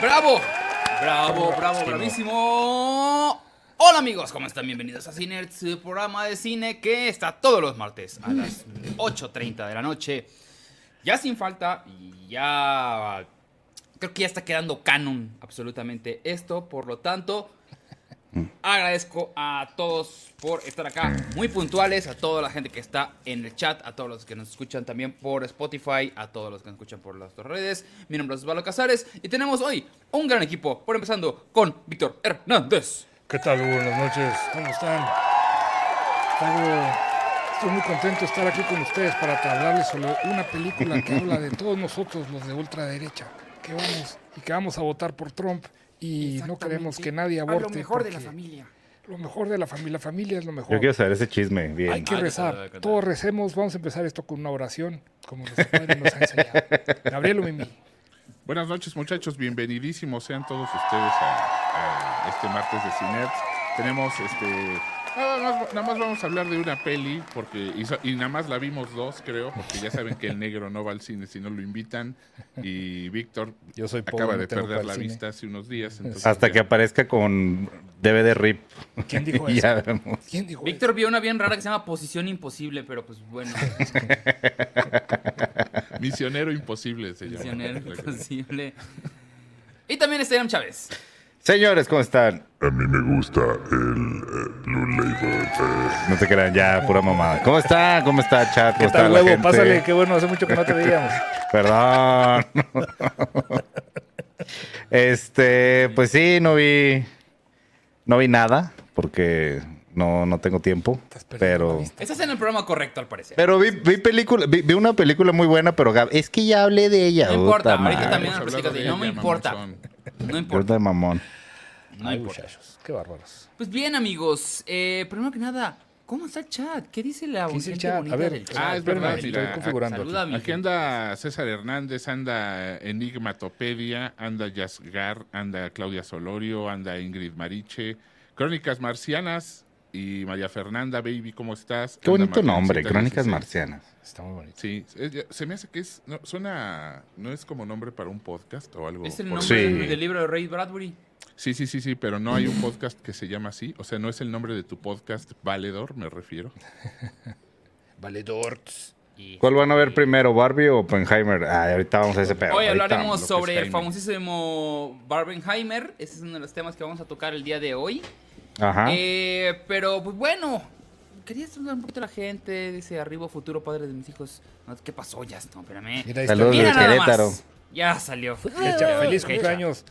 ¡Bravo! ¡Bravo, bravo, bravísimo! Hola amigos, ¿cómo están? Bienvenidos a Ciner, su programa de cine que está todos los martes a las 8.30 de la noche. Ya sin falta ya... Creo que ya está quedando canon absolutamente esto, por lo tanto... Agradezco a todos por estar acá, muy puntuales, a toda la gente que está en el chat, a todos los que nos escuchan también por Spotify, a todos los que nos escuchan por las redes. Mi nombre es Osvaldo Casares y tenemos hoy un gran equipo, por empezando con Víctor Hernández. ¿Qué tal? Buenas noches. ¿Cómo están? Estoy muy contento de estar aquí con ustedes para hablarles sobre una película que habla de todos nosotros, los de ultraderecha, que vamos y que vamos a votar por Trump y no queremos que nadie aborte. lo mejor de la familia. Lo mejor de la familia. La familia es lo mejor. Yo quiero saber ese chisme, bien. Hay que Ah, rezar. Todos recemos. Vamos a empezar esto con una oración, como nuestro padre nos ha enseñado. Gabriel Mimi. Buenas noches muchachos, bienvenidísimos sean todos ustedes a, a este martes de Cinet. Tenemos este... Nada más, nada más vamos a hablar de una peli, porque y, nada más la vimos dos, creo, porque ya saben que el negro no va al cine si no lo invitan. Y Víctor Yo soy pobre, acaba de perder la cine. vista hace unos días. Hasta ya- que aparezca con DVD RIP. ¿Quién dijo eso? ya vemos. ¿Quién dijo Víctor vio una bien rara que se llama Posición Imposible, pero pues bueno, Misionero imposible se llama. misionero imposible. Y también está Iram Chávez. Señores, ¿cómo están? A mí me gusta el eh, Blue Label. eh, No te crean, ya, pura mamada. ¿Cómo está? ¿Cómo está, chat? ¿Cómo ¿Qué está tal, la huevo? gente? Pásale, qué bueno, hace mucho que no te veíamos. Perdón. este, pues sí, no vi. No vi nada, porque no, no tengo tiempo. La Pero. Estás en el programa correcto, al parecer. Pero vi, vi película, vi, vi una película muy buena, pero Gab, es que ya hablé de ella. No importa, ahorita también No me importa. No importa. de mamón. No Ay, importa. muchachos, qué bárbaros. Pues bien, amigos. Eh, primero que nada, ¿cómo está el chat? ¿Qué dice la ¿Qué dice el chat? A ver, chat? Ah, es verdad, estoy mira, configurando. aquí. Saluda anda César Hernández, anda Enigmatopedia, anda Yasgar, anda Claudia Solorio, anda Ingrid Mariche, Crónicas Marcianas y María Fernanda, baby, ¿cómo estás? Qué Anda bonito nombre, Crónicas 16. Marcianas. Está muy bonito. Sí, se me hace que es, no, suena, no es como nombre para un podcast o algo. Es el nombre Sí. del, libro de Ray Bradbury. Sí, sí, sí, sí, pero no hay un podcast que se llama así, o sea, no es el nombre de tu podcast, Valedor, me refiero. Valedorts. ¿Cuál van a ver primero, Barbie o Oppenheimer? Ah, ahorita vamos a ese pedo. Hoy hablaremos sobre el famosísimo Barbenheimer. Ese es uno de los temas que vamos a tocar el día de hoy. Ajá. Eh, pero, pues bueno, quería saludar un poquito a la gente. Dice, arriba futuro padre de mis hijos. No, ¿Qué pasó? Ya, no, espérame. Mira, Saludos. Mira nada Querétaro. más. Ya salió. Hecha, feliz Hecha. cumpleaños.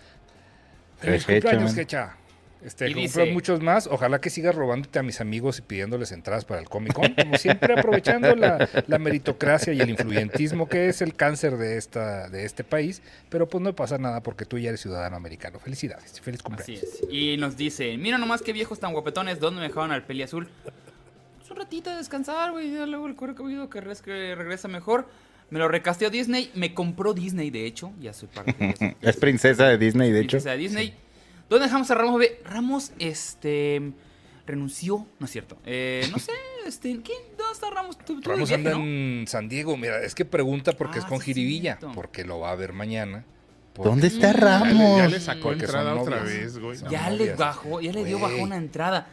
Feliz cumpleaños, man. Hecha. Este, dice- muchos más. Ojalá que sigas robándote a mis amigos y pidiéndoles entradas para el Comic Con. Como siempre, aprovechando la, la meritocracia y el influyentismo que es el cáncer de, esta, de este país. Pero pues no pasa nada porque tú ya eres ciudadano americano. Felicidades. Feliz Así cumpleaños. es. Y nos dice, mira nomás qué viejos tan guapetones, ¿dónde me dejaron al peli azul? Pues un ratito de descansar, güey, ya luego el cuero cabelludo que, que regresa mejor. Me lo recasteó Disney, me compró Disney, de hecho, ya soy parte de eso. Es princesa de Disney, de hecho. Princesa de Disney. ¿Dónde dejamos a Ramos? Ve, Ramos, este, renunció, no es cierto. Eh, no sé, este, ¿quién? ¿Dónde está Ramos? Tú- tú de Ramos viaje, anda ¿no? en San Diego. Mira, es que pregunta porque Ah, es con sí, jiribilla. cierto. Porque lo va a ver mañana. ¿Dónde está Mm. Ya le, ya Ramos? le sacó entrada otra vez, güey. Ya le bajó, ya le dio Güey. bajón a entrada.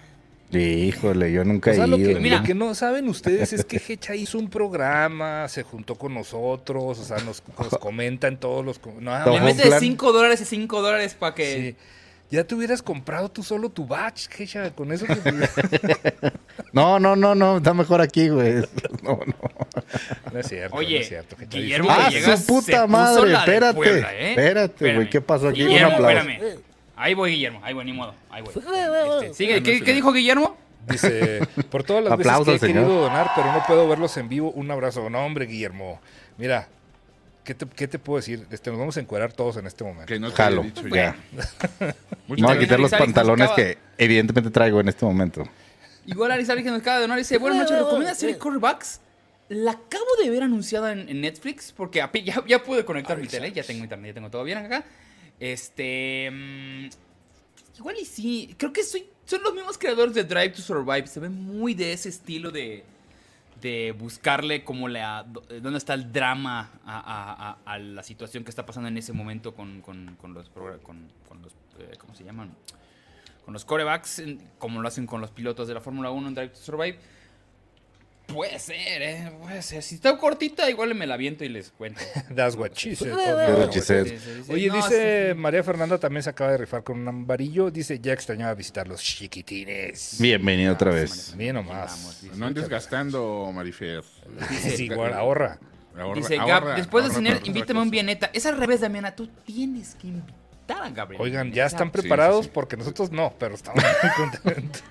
Híjole, yo nunca O sea, he lo que, ido. Mira. lo que no saben ustedes es que Hecha hizo un programa, se juntó con nosotros, o sea, nos, nos comenta en todos los... No, Le mete plan. 5 dólares y 5 dólares para que... sí. Ya te hubieras comprado tú solo tu batch, Hecha, con eso que... No, no, no, no, está mejor aquí, güey. No, no. No es cierto, Oye, no es cierto. Hecha. Guillermo Disfruta. Ah, su puta madre, espérate. Puebla, ¿eh? Espérate, güey, ¿qué pasó aquí? Un Guillermo, aplauso. espérame. Ahí voy, Guillermo. Ahí voy, ni modo. Ahí voy. Este, sigue. ¿Qué, qué dijo Guillermo? Dice, por todas las Aplausos, veces que he señor. querido donar, pero no puedo verlos en vivo, un abrazo. No, hombre, Guillermo. Mira, ¿qué te, qué te puedo decir? Este, nos vamos a encuerar todos en este momento. Que no te Jalo, dicho ya. ya. Voy a quitar los pantalones que evidentemente traigo en este momento. Igual Arizari que nos acaba de donar dice, buenas noches, ¿recomienda la serie Quarterbacks? La acabo de ver anunciada en, en Netflix porque ya, ya pude conectar mi tele, ya tengo internet, ya tengo todo bien acá. Este... mm, igual y sí, creo que soy, son los mismos creadores de Drive to Survive, se ve muy de ese estilo de... de buscarle como la, dónde está el drama a, la situación que está pasando en ese momento con, con- con los, con, con los eh, ¿cómo se llaman? Con los corebacks, como lo hacen con los pilotos de la Fórmula 1 en Drive to Survive. Puede ser, ¿eh? Puede ser. Si está cortita, igual me la viento y les cuento. That's what she said. That's what she said. Sí, sí, sí. Oye, No, dice sí. María Fernanda también se acaba de rifar con un amarillo. Dice, ya extrañaba visitar los chiquitines. Bienvenido otra vez. Bien nomás. No andes gastando, Marifer. Sí, igual, ahorra. Ahorra- Dice ahorra- Gab, después de cenar, invítame a un bieneta. Es al revés, Damiana. Tú tienes que invitar a Gabriel. Oigan, ya están preparados sí, sí. porque nosotros no, pero estamos muy contentos.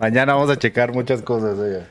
Mañana vamos a checar muchas cosas. oiga.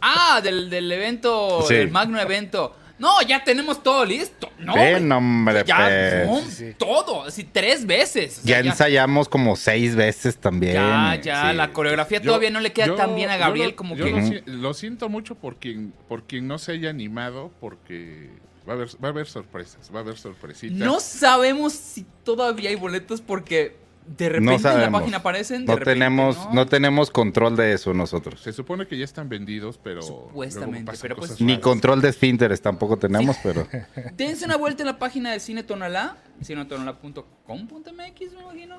Ah, del, del evento, Sí. del magno evento. No, ya tenemos todo listo. No, Ven, hombre, ya, pues. no, Sí, todo, así tres veces. O sea, Ya ensayamos como seis veces también. Ya, ya, Sí. la coreografía Yo- todavía no le queda yo- tan bien a yo Gabriel lo- como yo que. Lo siento mucho por quien, por quien no se haya animado, porque va a haber, va a haber sorpresas, va a haber sorpresitas. No sabemos si todavía hay boletos porque de repente en la sabemos. página aparecen. de No repente, tenemos, ¿no? no tenemos control de eso nosotros. Se supone que ya están vendidos, pero. Supuestamente, pero pues- Ni control de esfínteres tampoco tenemos, pero. Dense una vuelta en la página de Cine Tonalá, cinetonalá.com.mx, me imagino.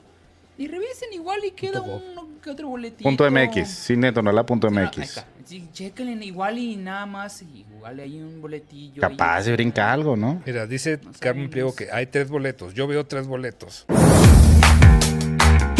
Y revisen igual y queda uno que otro boletito. Punto MX, cinetonalá.mx. Ah. Sí, chéquenle igual y nada más. y Igual hay un boletillo. Capaz ahí. de brinca algo, ¿no? Mira, dice Carmen Pliego que hay tres boletos. Yo veo tres boletos.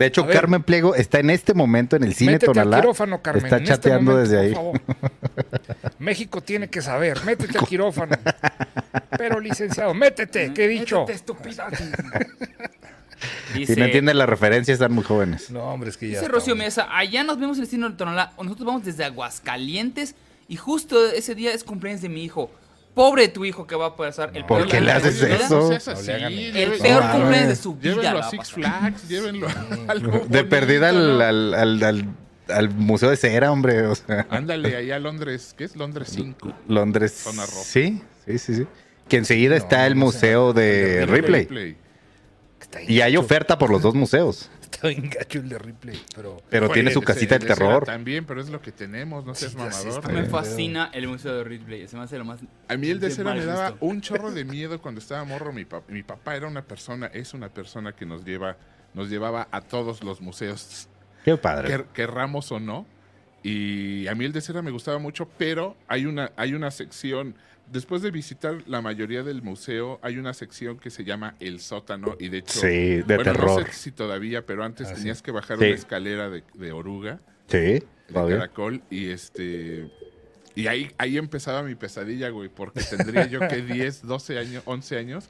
De hecho, ver. Carmen Pliego está en este momento en el cine Métete al Tonalá. quirófano, Carmen. está este chateando momento, desde ahí. por favor. México tiene que saber. Métete al quirófano. Pero, licenciado, métete, que he dicho. Métete, estúpida. Si no entienden la referencia, están muy jóvenes. No, hombre, es que ya. dice Rocío. Mesa, allá nos vemos en el Cine Tonalá. Nosotros vamos desde Aguascalientes y justo ese día es cumpleaños de mi hijo. Pobre tu hijo que va a pasar el ¿Por peor qué le cumpleaños haces eso? El peor No, cumpleaños de su vida. Llévenlo a Six. Flags, llévenlo a algo De perdida al, al, al, al- al Museo de Cera, hombre. O sea, Ándale, allá a Londres, ¿qué es Londres 5? Londres. Zona roja. Sí, sí, sí, sí. Que enseguida está no el. Museo de Ripley. Bien Y hay oferta por los dos museos. Está bien gacho el de Ripley, pero. Pero Oye, tiene su casita era terror. También, pero es lo que tenemos, no seas Sí, sí mamador. está Me fascina el Museo de Ripley. Se me hace lo más. A mí el de de cera me daba gusto. un chorro de miedo cuando estaba morro. Mi, pap- mi papá era una persona, es una persona que nos lleva, nos llevaba a todos los museos, Qué padre. quer- querramos o no. Y a mí el de cera me gustaba mucho, pero hay una, hay una sección, después de visitar la mayoría del museo, hay una sección que se llama El Sótano. Y de hecho, Sí, de bueno, terror. no sé si todavía, pero antes Ah, sí. tenías que bajar Sí. una escalera de, de oruga. Sí, de todavía. caracol y este y ahí ahí empezaba mi pesadilla, güey, porque tendría yo que 10, 12 años, 11 años.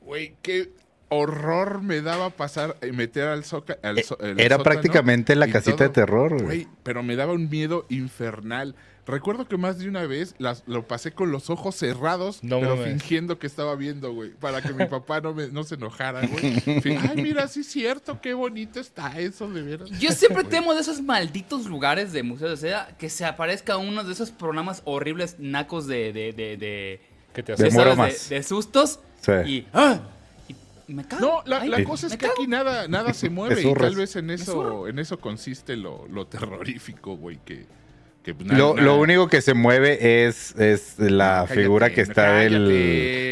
Güey, qué horror me daba pasar y meter al, soca, al so- el Era sótano prácticamente la casita de terror. Güey, pero me daba un miedo infernal. Recuerdo que más de una vez las, lo pasé con los ojos cerrados, No pero mames. fingiendo que estaba viendo, güey, para que mi papá no, me, no se enojara, güey. Ay, mira, sí es cierto, qué bonito está eso, de veras. Yo siempre temo de esos malditos lugares de Museo de Seda que se aparezca uno de esos programas horribles nacos de. de, de, de, ¿Qué te De hace? ¿sabes? bromas. de- de sustos. Sí. Y. ¡ah! y me cago. No, la, Ay, la cosa es que cago. aquí nada, nada se mueve y tal vez en eso, en eso consiste lo, lo terrorífico, güey, que, que na- Lo, na- lo único que se mueve es, es la cállate, figura que está cállate, del...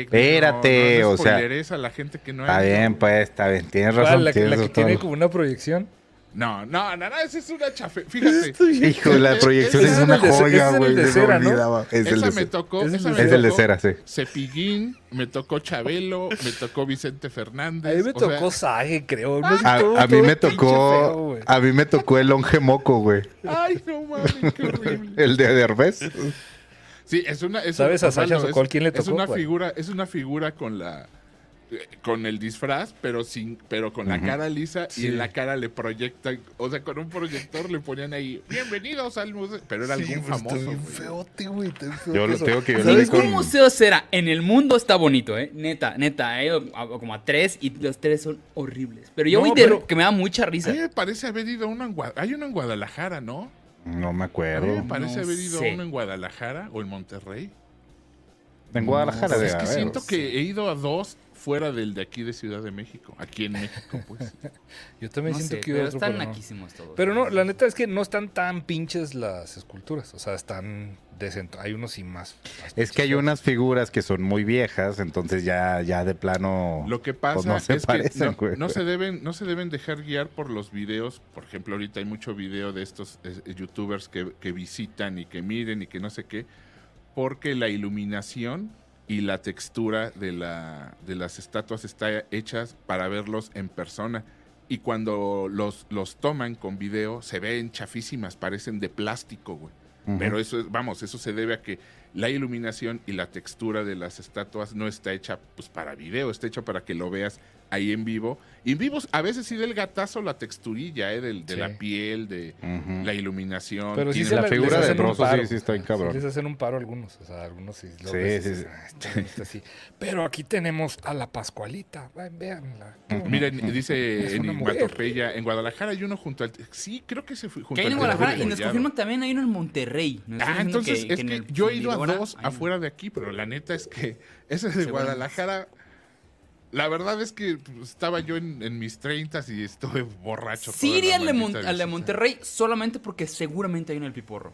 Espérate, no, no o sea... a la gente que no Está bien, pues, está bien. Tienes razón. La, que- la tienes que tiene razón. como una proyección. No, no, no, no, esa es una chafe. Fíjate. Hijo, la proyección es es una el joya, es el güey. de cera, ¿no? Es el esa de me cera. tocó. Es el esa me Es el de tocó cera, sí. Cepillín, me tocó Chabelo, me tocó Vicente Fernández. A mí me tocó Sage, creo. No sé, A, todo- a mí me tocó... feo, güey. a mí me tocó el longe moco, güey. Ay, no mames, qué horrible. El de Derbez. Sí, es una. Es ¿Sabes a Osvaldo, Sacha es- Sokol quién le Es tocó? una ¿Cuál? figura, es una figura con la con el disfraz, pero sin, pero con la cara lisa y en la cara le proyectan, o sea, con un proyector le ponían ahí, bienvenidos al museo, pero era algún famoso. feote, güey. está feo Yo lo tengo que Ningún con... museo será en el mundo está bonito, ¿eh? Neta, neta. He ido a- como a tres y los tres son horribles. Pero yo No, voy de pero- que me da mucha A risa. mí me parece haber ido a uno en Gua- hay uno en Guadalajara, ¿no? No me A mí me acuerdo. parece No haber ido a sé. uno en Guadalajara o en Monterrey. En Guadalajara Pues debe es que siento que he ido a dos fuera del de aquí de Ciudad de México, aquí en México, pues. Yo también No siento sé, que pero otro, están pero todos. Pero no, la neta es que no están tan pinches las esculturas. O sea, están decentes. Hay unos sin más. más Es que hay unas figuras que son muy viejas, entonces ya, ya de plano... Lo que pues pasa no se es parecen, que no se deben, no se deben dejar guiar por los videos. Por ejemplo, ahorita hay mucho video de estos eh, youtubers que, que visitan y que miren y que no sé qué, porque la iluminación y la textura de, la, de las estatuas está hechas para verlos en persona. Y cuando los, los toman con video, se ven chafísimas, parecen de plástico, güey. Pero eso es, vamos, eso se debe a que la iluminación y la textura de las estatuas no está hecha pues para video, está hecha para que lo veas ahí en vivo. Y en vivos a veces sí del gatazo la texturilla, ¿eh? Del- de Sí. la piel, de Ujú. la iluminación. Pero sí se la les figura de Broso sí, sí está bien Sí, cabrón. les hacen un paro algunos. O sea, algunos sí. lo Sí, ves sí, sí. "Ah, está- está así". Pero aquí tenemos a la Pascualita. Bonita. Miren, dice Es en. Igmatopeya, en Guadalajara hay uno junto al... Sí, creo que se fue junto Que hay en Guadalajara y nos confirman que también hay uno en Monterrey. Nos Ah, entonces es en que el yo he ido a dos afuera de aquí, pero la neta es que ese de. Guadalajara, la verdad es que pues, estaba yo en, en mis treintas y estuve borracho. Sí iría al de, Mon- maldita al de visita. Monterrey solamente porque seguramente hay en el Piporro.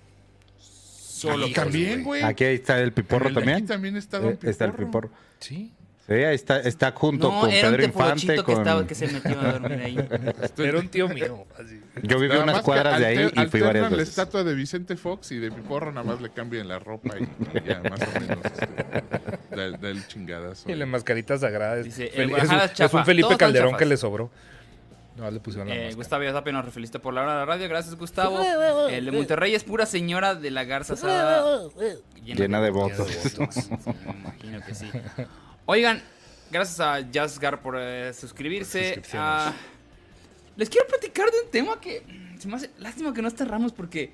Solo Aquí también, güey. Aquí está el piporro el también. Aquí también está Don Eh, está el Piporro. piporro. Sí. Sí, ahí está, está junto No, con era un Pedro Infante. teporochito que, Con... estaba, que se metió a dormir ahí. Era un tío mío. así. Yo viví Nada unas cuadras de ahí y fui varias alternan la veces. estatua de Vicente Fox y de Piporro nada más le cambian la ropa y ya más o menos este, da, da el chingadazo. Y la mascarita sagrada. Es, Dice, Fel- es, un, es un Felipe Calderón que le sobró. No, le pusieron la Eh. Gustavo Yazapia nos felicita por la hora de la radio. Gracias, Gustavo. El de Monterrey es pura señora de la Garza Sada. Llena de votos. Sí, me imagino que sí. Oigan, gracias a Jazzgar por eh, suscribirse. Suscripciones. Ah, les quiero platicar de un tema que se me hace lástima que no está Ramos porque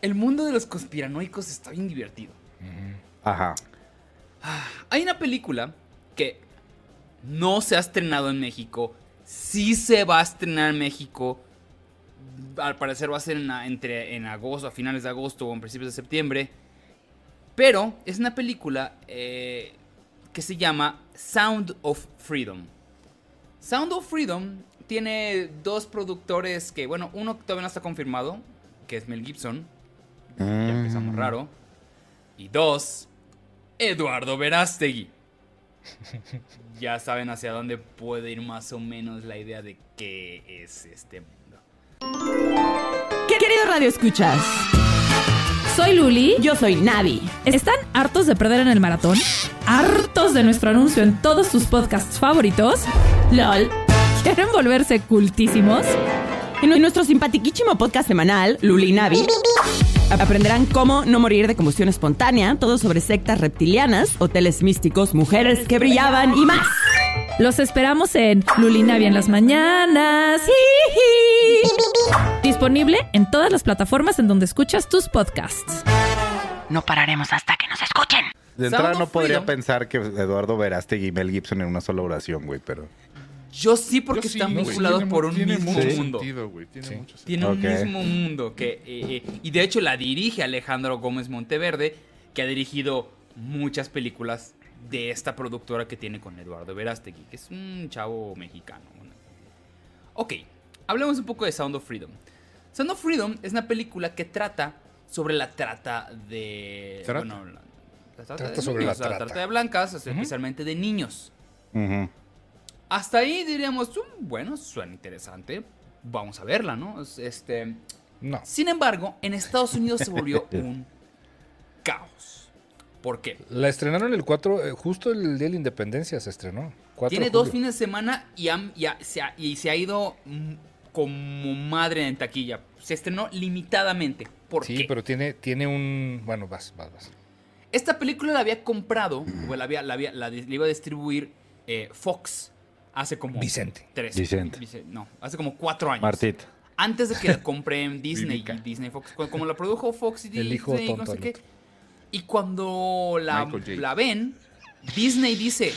el mundo de los conspiranoicos está bien divertido. Ajá. Hay una película que no se ha estrenado en México. Sí se va a estrenar en México. Al parecer va a ser en, entre, en agosto, a finales de agosto o en principios de septiembre. Pero es una película eh, que se llama Sound of Freedom. Sound of Freedom tiene dos productores que, bueno, uno todavía no está confirmado, que es Mel Gibson. Ya empezamos raro. Y dos, Eduardo Verástegui. ya saben hacia dónde puede ir más o menos la idea de qué es este mundo. ¿Qué querido Radio Escuchas? Soy Luli. Yo soy Navi. ¿Están hartos de perder en el maratón? ¿Hartos de nuestro anuncio en todos sus podcasts favoritos? LOL. ¿Quieren volverse cultísimos? En nuestro simpatiquísimo podcast semanal, Luli y Navi, aprenderán cómo no morir de combustión espontánea, todo sobre sectas reptilianas, hoteles místicos, mujeres que brillaban y más. Los esperamos en Lulinavia en las mañanas. Disponible en todas las plataformas en donde escuchas tus podcasts. No pararemos hasta que nos escuchen. De entrada Sound no podría Freedom. pensar que Eduardo Verástegui y Mel Gibson en una sola oración, güey, pero... Yo sí, porque Yo sí, están vinculados por un tiene mismo mucho mundo. sentido, güey, tiene mucho sentido. Tiene un mismo mundo. Que, eh, eh, y de hecho la dirige Alejandro Gómez Monteverde, que ha dirigido muchas películas de esta productora que tiene con Eduardo Verástegui, que es un chavo mexicano. Ok, hablemos un poco de Sound of Freedom. Sound of Freedom es una película que trata sobre la trata de... ¿Trata? Bueno, la, la trata, Trata de sobre niños, la trata. de blancas, especialmente de niños. Hasta ahí diríamos, "Mm, bueno, suena interesante. Vamos a verla, ¿no? Es- Este, No. sin embargo, en Estados Unidos se volvió un. ¿Por qué? La estrenaron el 4, eh, justo el día de la independencia se estrenó. 4 Tiene dos fines de semana y, han- y ha- se ha, y se ha ido mm, como madre en taquilla. Se estrenó limitadamente. ¿Por Sí, qué? pero tiene, tiene un. Bueno, vas, vas, vas. Esta película la había comprado, o la, había, la, había- la di- la iba a distribuir eh, Fox hace como... Vicente. Tres. Vicente. Vice- no, hace como cuatro años. Martita. Antes de que la compré en Disney, Disney Fox, como la produjo Fox y Disney, El hijo no sé qué. Y cuando la, ven, Disney dice,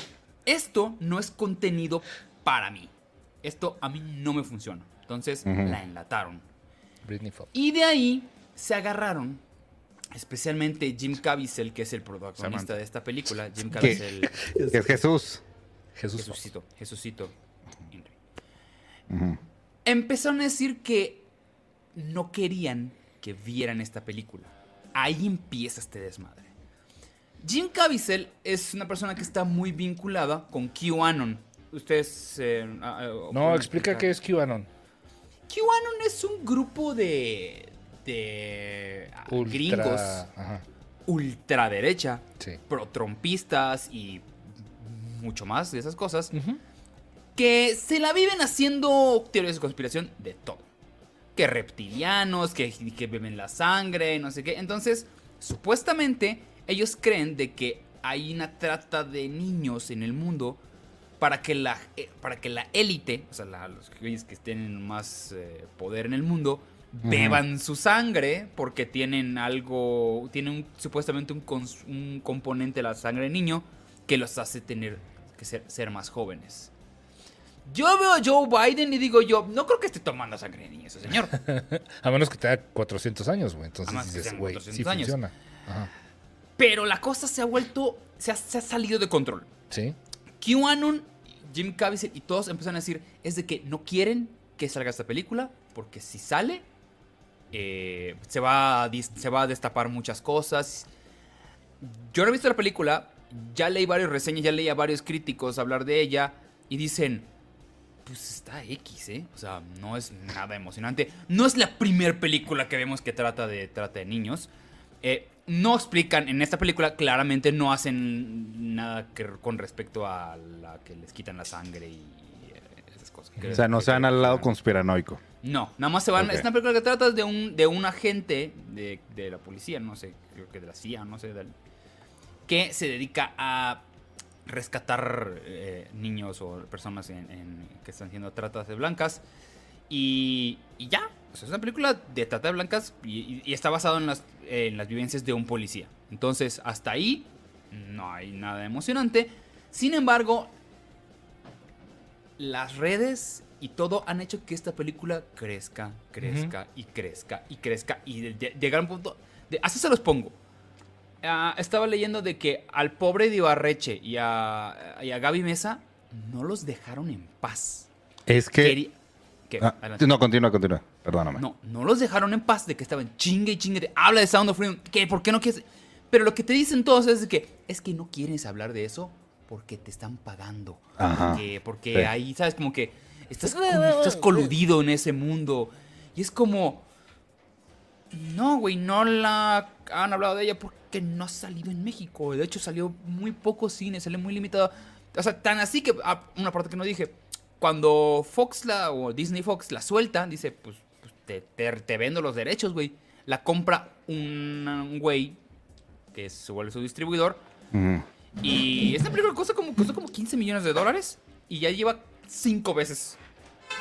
esto no es contenido para mí. Esto a mí no me funciona. Entonces la enlataron. Britney Fox. Y de ahí se agarraron, especialmente Jim Caviezel, que es el protagonista Samantha. de esta película. Jim. Caviezel, Que es Jesús. Jesús. Jesucito, Jesucito. Empezaron a decir que no querían que vieran esta película. Ahí empieza este desmadre. Jim Caviezel es una persona que está muy vinculada con QAnon. Ustedes... eh, ah, ah, No, explica explicar. qué es QAnon. QAnon es un grupo de... de ah, Ultra- gringos Ajá. ultraderecha, Sí. pro-trompistas y mucho más de esas cosas, que se la viven haciendo teorías de conspiración de todo. Que reptilianos, que, que beben la sangre, no sé qué. Entonces, supuestamente, ellos creen de que hay una trata de niños en el mundo para que la, eh, para que la élite, o sea, la- los que tienen más eh, poder en el mundo, beban su sangre porque tienen algo, tienen un- supuestamente un, cons- un componente de la sangre de niño que los hace tener que ser, ser más jóvenes. Yo veo a Joe Biden y digo yo, no creo que esté tomando sangre de niño ese señor. A menos que tenga 400 años, güey. Entonces dices, güey, 400 sí años. funciona. Ajá. Pero la cosa se ha vuelto, se ha, se ha salido de control. Sí. QAnon, Jim Caviezel y todos empiezan a decir es de que no quieren que salga esta película porque si sale eh, se, va a se va a destapar muchas cosas. Yo no he visto la película, ya leí varias reseñas, ya leí a varios críticos hablar de ella y dicen, pues está X, ¿eh? O sea, no es nada emocionante. No es la primer película que vemos que trata de, trata de niños. Eh, no explican, en esta película claramente no hacen nada que, con respecto a la que les quitan la sangre y eh, esas cosas. O sea, no se van al lado conspiranoico. No, nada más se van. Ok. Es una película que trata de un, de un agente de, de la policía, no sé, creo que de la CIA, no sé, que se dedica a rescatar eh, niños o personas en- en- que están siendo tratadas de blancas. Y, y ya, o sea, es una película de trata de blancas y, está basado en las, en las vivencias de un policía. Entonces, hasta ahí no hay nada emocionante. Sin embargo, las redes y todo han hecho que esta película crezca, crezca y crezca y crezca y de- de- llegar a un punto... De, así se los pongo. Ah, estaba leyendo de que al pobre de Ibarreche y a, y a Gaby Mesa no los dejaron en paz. Es que... Quería- ¿Qué? Ah, no, continúa, continúa. Perdóname. No, no los dejaron en paz de que estaban chingue y chingue. de, Habla de Sound of Freedom. ¿Qué? ¿Por qué no quieres? Pero lo que te dicen todos es que es que no quieres hablar de eso porque te están pagando. Ajá. Porque, porque Sí. ahí, ¿sabes? Como que estás, estás coludido en ese mundo. Y es como... No, güey, no la han hablado de ella porque no ha salido en México. De hecho, salió muy poco cine, salió muy limitado. O sea, tan así que, ah, una parte que no dije, cuando Fox la, o Disney Fox la suelta, dice, pues, pues, te, te- te vendo los derechos, güey. La compra un, güey que se vuelve su distribuidor. Y esta película costó como, costó como 15 millones de dólares y ya lleva cinco veces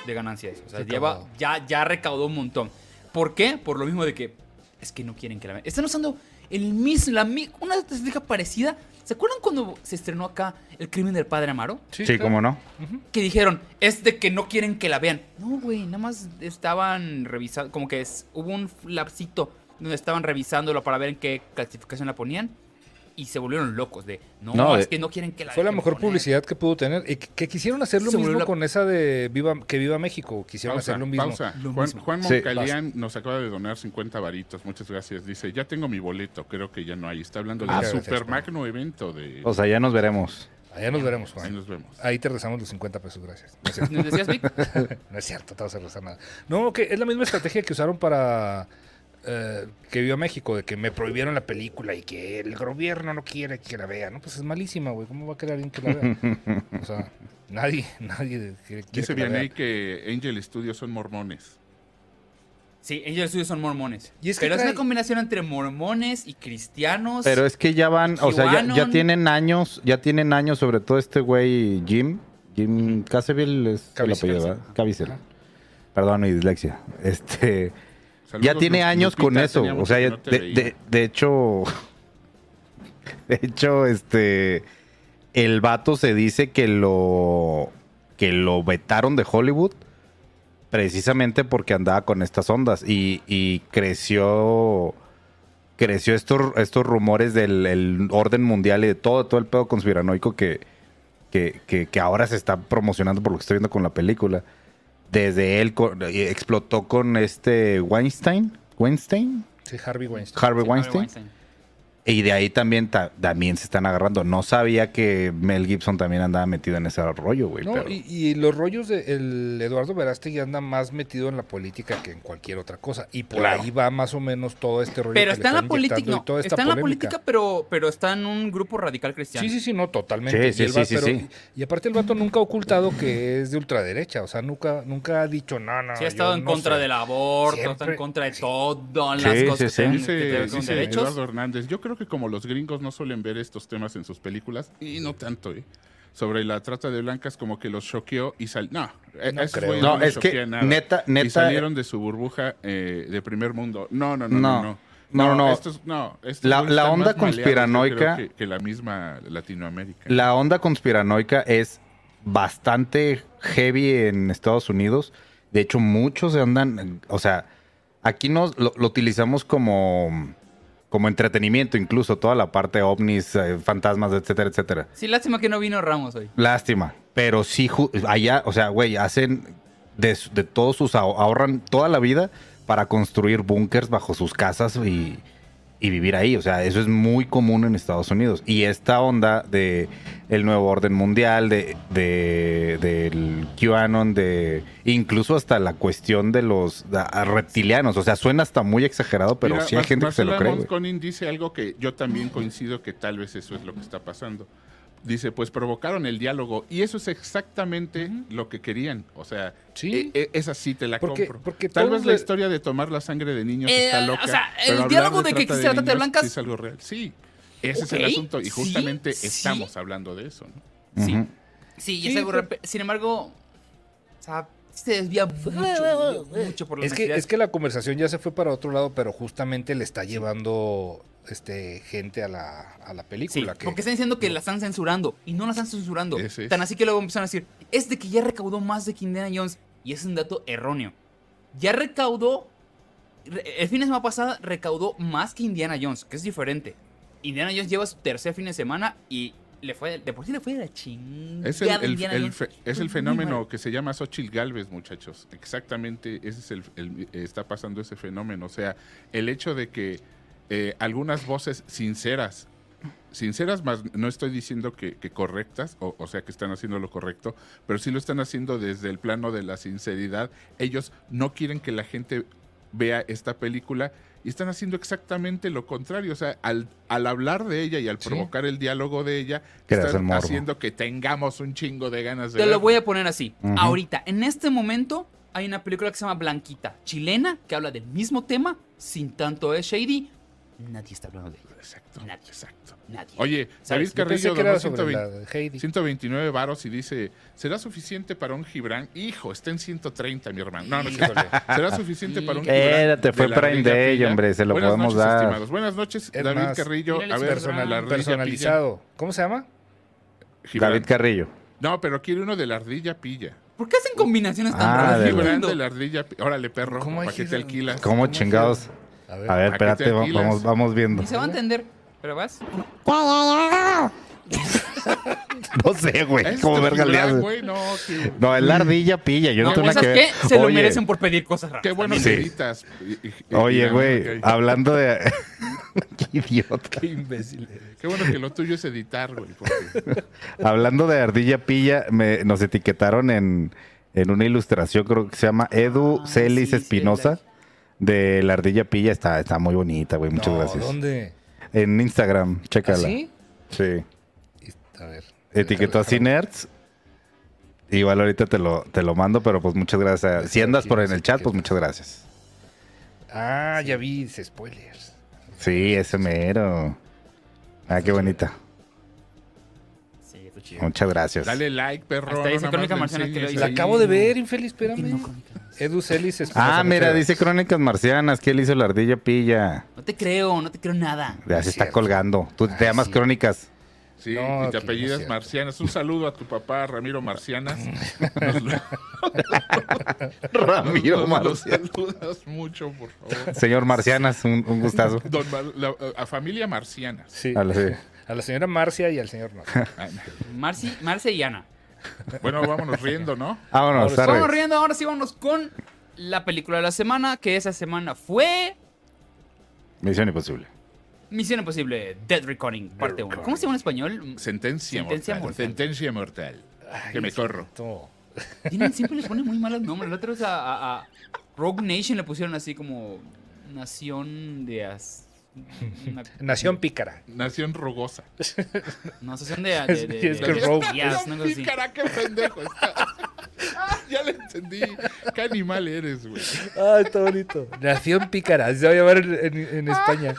de ganancias. O sea, lleva, ya, ya recaudó un montón. ¿Por qué? Por lo mismo de que es que no quieren que la vean. Están usando el mismo, la, una estrategia parecida. ¿Se acuerdan cuando se estrenó acá El crimen del padre Amaro? Sí, claro. cómo no. Que dijeron, es de que no quieren que la vean. No, güey, nada más estaban revisando, como que es- hubo un lapsito donde estaban revisándolo para ver en qué clasificación la ponían. Y se volvieron locos de, no, No, es que no quieren que la Fue la mejor poner". publicidad que pudo tener. Y que, que quisieron hacer lo Se mismo la- con esa de Viva, que Viva México. Quisieron Pausa, hacer lo mismo. pausa. Lo Juan, mismo. Juan Sí. Moncalián nos acaba de donar 50 varitos. Muchas gracias. Dice, ya tengo mi boleto. Creo que ya no hay. Está hablando Ah, del gracias, super Juan. magno evento de... O sea, ya nos veremos. Allá nos veremos, Ahí Juan. nos vemos. Ahí te rezamos los 50 pesos, gracias. No es cierto, ¿Nos decías, Vic? no es cierto te vas a rezar nada. No, que es la misma estrategia que usaron para eh, que Viva México, de que me prohibieron la película y que el gobierno no quiere que la vea. No, pues es malísima, güey. ¿Cómo va a querer alguien que la vea? O sea, nadie, nadie quiere, quiere Dice que la Vianey vea. que Angel Studios son mormones. Sí, Angel Studios son mormones. Y es que pero es una combinación entre mormones y cristianos. Pero es que ya van, o sea, ya, ya tienen años, ya tienen años, sobre todo este güey Jim, Jim Caseville es el apellido, ¿verdad? Caviezel. Perdón, mi dislexia. Este, Saludos, ya tiene años con eso, o sea, no de, veía. de- de hecho, de hecho, este, el vato se dice que lo, que lo vetaron de Hollywood precisamente porque andaba con estas ondas y, y creció creció estos, estos rumores del el orden mundial y de todo, todo el pedo conspiranoico que, que, que- que ahora se está promocionando por lo que estoy viendo con la película. Desde él co- eh, explotó con este Weinstein, Weinstein, Sí, Harvey Weinstein. Harvey Sí, Weinstein. Y de ahí también, ta- también se están agarrando. No sabía que Mel Gibson también andaba metido en ese rollo, güey. No, pero- y, y los rollos de el Eduardo Verástegui anda más metido en la política que en cualquier otra cosa. Y por Claro. ahí va más o menos todo este rollo. Pero que le está en la política. y no, toda esta está en la política, pero, pero está en un grupo radical cristiano. Sí, sí, sí, no, totalmente. Sí, Y sí, va- sí, sí, pero- sí. Y aparte el vato nunca ha ocultado que es de ultraderecha. O sea, nunca, nunca ha dicho no, no. Sí ha estado en no contra sé". del aborto, está Siempre- en contra de todas Sí, las sí, cosas sí. que que con derechos. Eduardo Hernández, yo creo que como los gringos no suelen ver estos temas en sus películas, y no tanto, ¿eh? Sobre la trata de blancas, como que los choqueó y sal... No, eh, No esos creo. No, les es que nada. neta- Y neta- salieron de su burbuja eh, de primer mundo. No, no, no, no. No. No, No, no. Estos, no, estos La- la onda conspiranoica- creo Que, que la misma Latinoamérica. La onda conspiranoica es bastante heavy en Estados Unidos. De hecho, muchos se andan, o sea, aquí nos lo, lo utilizamos como, como entretenimiento, incluso toda la parte ovnis, eh, fantasmas, etcétera, etcétera. Sí, lástima que no vino Ramos hoy. Lástima. Pero sí, allá, o sea, güey, hacen de, de todos sus ahor- ahorran toda la vida para construir búnkers bajo sus casas y, y vivir ahí. O sea, eso es muy común en Estados Unidos. Y esta onda de el nuevo orden mundial, de, de del QAnon, de incluso hasta la cuestión de los reptilianos. O sea, suena hasta muy exagerado, pero Mira, sí hay gente que se lo cree. Monsconin dice algo que yo también coincido que tal vez eso es lo que está pasando. Dice, pues provocaron el diálogo y eso es exactamente lo que querían. O sea, Sí. e- e- esa sí te la Porque- compro. porque tal vez la le- historia de tomar la sangre de niños Eh, está o loca. sea, el diálogo de que existe la trata de blancas- sí es algo real. Sí, ese es el asunto y justamente sí. estamos hablando de eso. ¿no? Sí. Y Sí, es algo pero- Sin embargo, o sea, se desvía mucho, mucho por las Es que, es que la conversación ya se fue para otro lado, pero justamente le está llevando este gente a la, a la Sí, película. que- porque están diciendo que la están censurando y no la están censurando. Es. Tan así que luego empezaron a decir, es de que ya recaudó más de que Indiana Jones. Y es un dato erróneo. Ya recaudó, re- el fin de semana pasada recaudó más que Indiana Jones, que es diferente. Indiana Jones lleva su tercer fin de semana y le fue, de por sí le fue de la chingada. Es el, el- Indiana el Jones. fe- es el fenómeno mal. que se llama Xochitl Galvez, muchachos. Exactamente, ese es el, el- está pasando ese fenómeno. O sea, el hecho de que eh, algunas voces sinceras, sinceras más, no estoy diciendo que, que correctas, o, o sea, que están haciendo lo correcto, pero sí lo están haciendo desde el plano de la sinceridad. Ellos no quieren que la gente vea esta película y están haciendo exactamente lo contrario. O sea, al, al hablar de ella y al Sí. provocar el diálogo de ella, están haciendo que tengamos un chingo de ganas de Te lo voy a poner así. Ahorita, en este momento, hay una película que se llama Blanquita, chilena, que habla del mismo tema, sin tanto de shady. Nadie está hablando de ella. Exacto, Nadie. exacto. Nadie. Oye. David Carrillo que donó sobre 120 la de Heidi. 129 varos y dice, ¿será suficiente para un Gibran? Hijo, está en 130, mi hermano. No, no. Híjole. ¿Será suficiente para un Gibran? Espérate, fue Prime Day, Pilla? hombre, se lo Buenas podemos noches, dar. estimados. Buenas noches, Es David más, Carrillo. A ver, personal- la Personalizado. ¿Cómo se llama? pilla. Gibran. David Carrillo. No, pero quiere uno de la ardilla pilla. ¿Por qué hacen combinaciones tan Ah, raras? verdad. Gibran de la ardilla pi- Órale, perro, ¿Cómo hay ¿para qué te alquilas? ¿Cómo ¿Cómo chingados? A ver. A ver, ¿A qué espérate, vamos, vamos viendo. Ni se va a entender. Pero vas. No sé, güey. Este ¿Cómo verga le hace? no, qué, No, es la ardilla pilla. Yo no, No, tengo nada ¿sabes que qué? ver. Se lo merecen por pedir cosas raras. qué bueno Sí. que editas. y- y- y- Oye, y- güey, hablando de. Qué idiota. Qué imbécil eres. Qué bueno que lo tuyo es editar, güey. porque- Hablando de ardilla pilla, me- nos etiquetaron en, en una ilustración, creo que se llama Edu Ah, Celis sí, sí, Espinosa. De la ardilla pilla. Está, está muy bonita, güey. Muchas No, gracias. ¿Dónde? En Instagram, chécala. ¿Ah, sí? Sí. A ver. Etiquetó a Cinerts. Igual ahorita te lo, te lo mando, pero pues muchas gracias. Si andas por no en el chat, pues es. muchas gracias. Ah, ya vi, spoilers. Sí, ese mero. Ah, qué bonita. Sí, chido. Muchas gracias. Dale like, perro. Hasta no Crónica Marciana que lo. La acabo de ver, infeliz, No, espérame. crónica. Edu Celis es Ah, mira, dice Crónicas Marcianas que él hizo la ardilla pilla. No te creo, no te creo nada. Ya se está cierto. colgando. Tú te Ah, llamas sí. Crónicas. Sí, No, y te no apellidas. Marcianas. Un saludo a tu papá, Ramiro Marcianas. Nos Ramiro Marcianas. saludas mucho, por favor. Señor Marcianas, un, un gustazo. Don la- a familia Marcianas. Sí. A la- sí. A la señora Marcia y al señor. Ah, Marci, Marce y Ana. Bueno, vámonos riendo, ¿no? Vámonos, arre. Vamos riendo, ahora sí vámonos con la película de la semana, que esa semana fue Misión imposible. Misión Imposible, Dead Reckoning, parte 1. ¿Cómo se llama en español? Sentencia, Sentencia mortal. mortal. Sentencia mortal. que me corro. Tienen, siempre le ponen muy malos nombres. La otra vez a, a- a Rogue Nation le pusieron así como Nación de... As- una- Nación pícara. Nación rugosa. no, Asociación de... de, de, Sí, es de- que de cosa así. Pícara, qué pendejo está. Ah, ya le entendí. Qué animal eres, güey. Ah, está bonito. Nación pícara. Se va a llamar en, en- en España.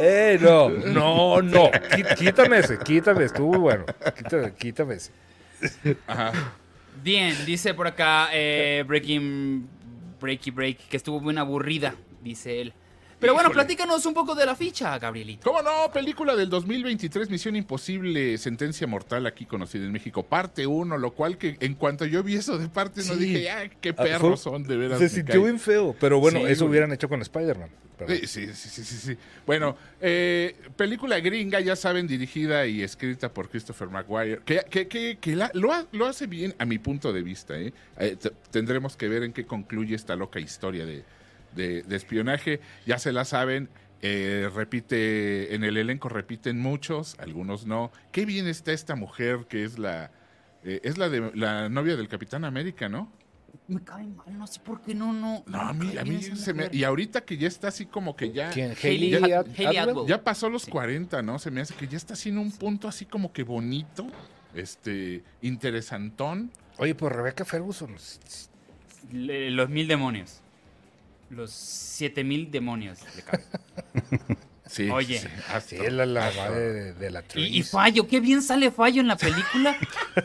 Eh, no, no, no. Quítame ese, quítame. Estuvo muy bueno. Quítame, quítame ese. Ajá. Bien, dice por acá eh, Breaking Breaky Break, que estuvo muy aburrida, dice él. Pero bueno, Híjole. platícanos un poco de la ficha, Gabrielito. ¿Cómo no? Película del 2023, Misión Imposible, Sentencia Mortal, aquí conocida en México, parte 1, lo cual que en cuanto yo vi eso de parte no Sí. dije, ah, qué Ah, perros fue- son, de veras. Se sintió cae". bien feo. Pero bueno, Sí, eso güey. hubieran hecho con Spider-Man. Sí, sí, sí, sí, sí, sí. Bueno, eh, película gringa, ya saben, dirigida y escrita por Christopher Maguire, que, que, que, que la- lo, ha- lo hace bien a mi punto de vista. ¿eh? Eh, tendremos que ver en qué concluye esta loca historia de, de- de espionaje. Ya se la saben, eh, repite, en el elenco repiten muchos, algunos no. Qué bien está esta mujer que es la... eh, es la de la novia del Capitán América, ¿no? Me cae mal, no sé por qué no, no. No, no a mí, a mí se me... Y ahorita que ya está así como que ya... ¿Quién? Hailey Atwell? Atwell. Ya pasó los Sí. 40, ¿no? Se me hace que ya está haciendo un punto así como que bonito, este, interesantón. Oye, pues Rebecca Ferguson. Le- los mil demonios. Los siete mil demonios le caben. Sí, Oye. sí, Sí, hasta- es la, la de, de la Y. Fallo, qué bien sale Fallo en la película.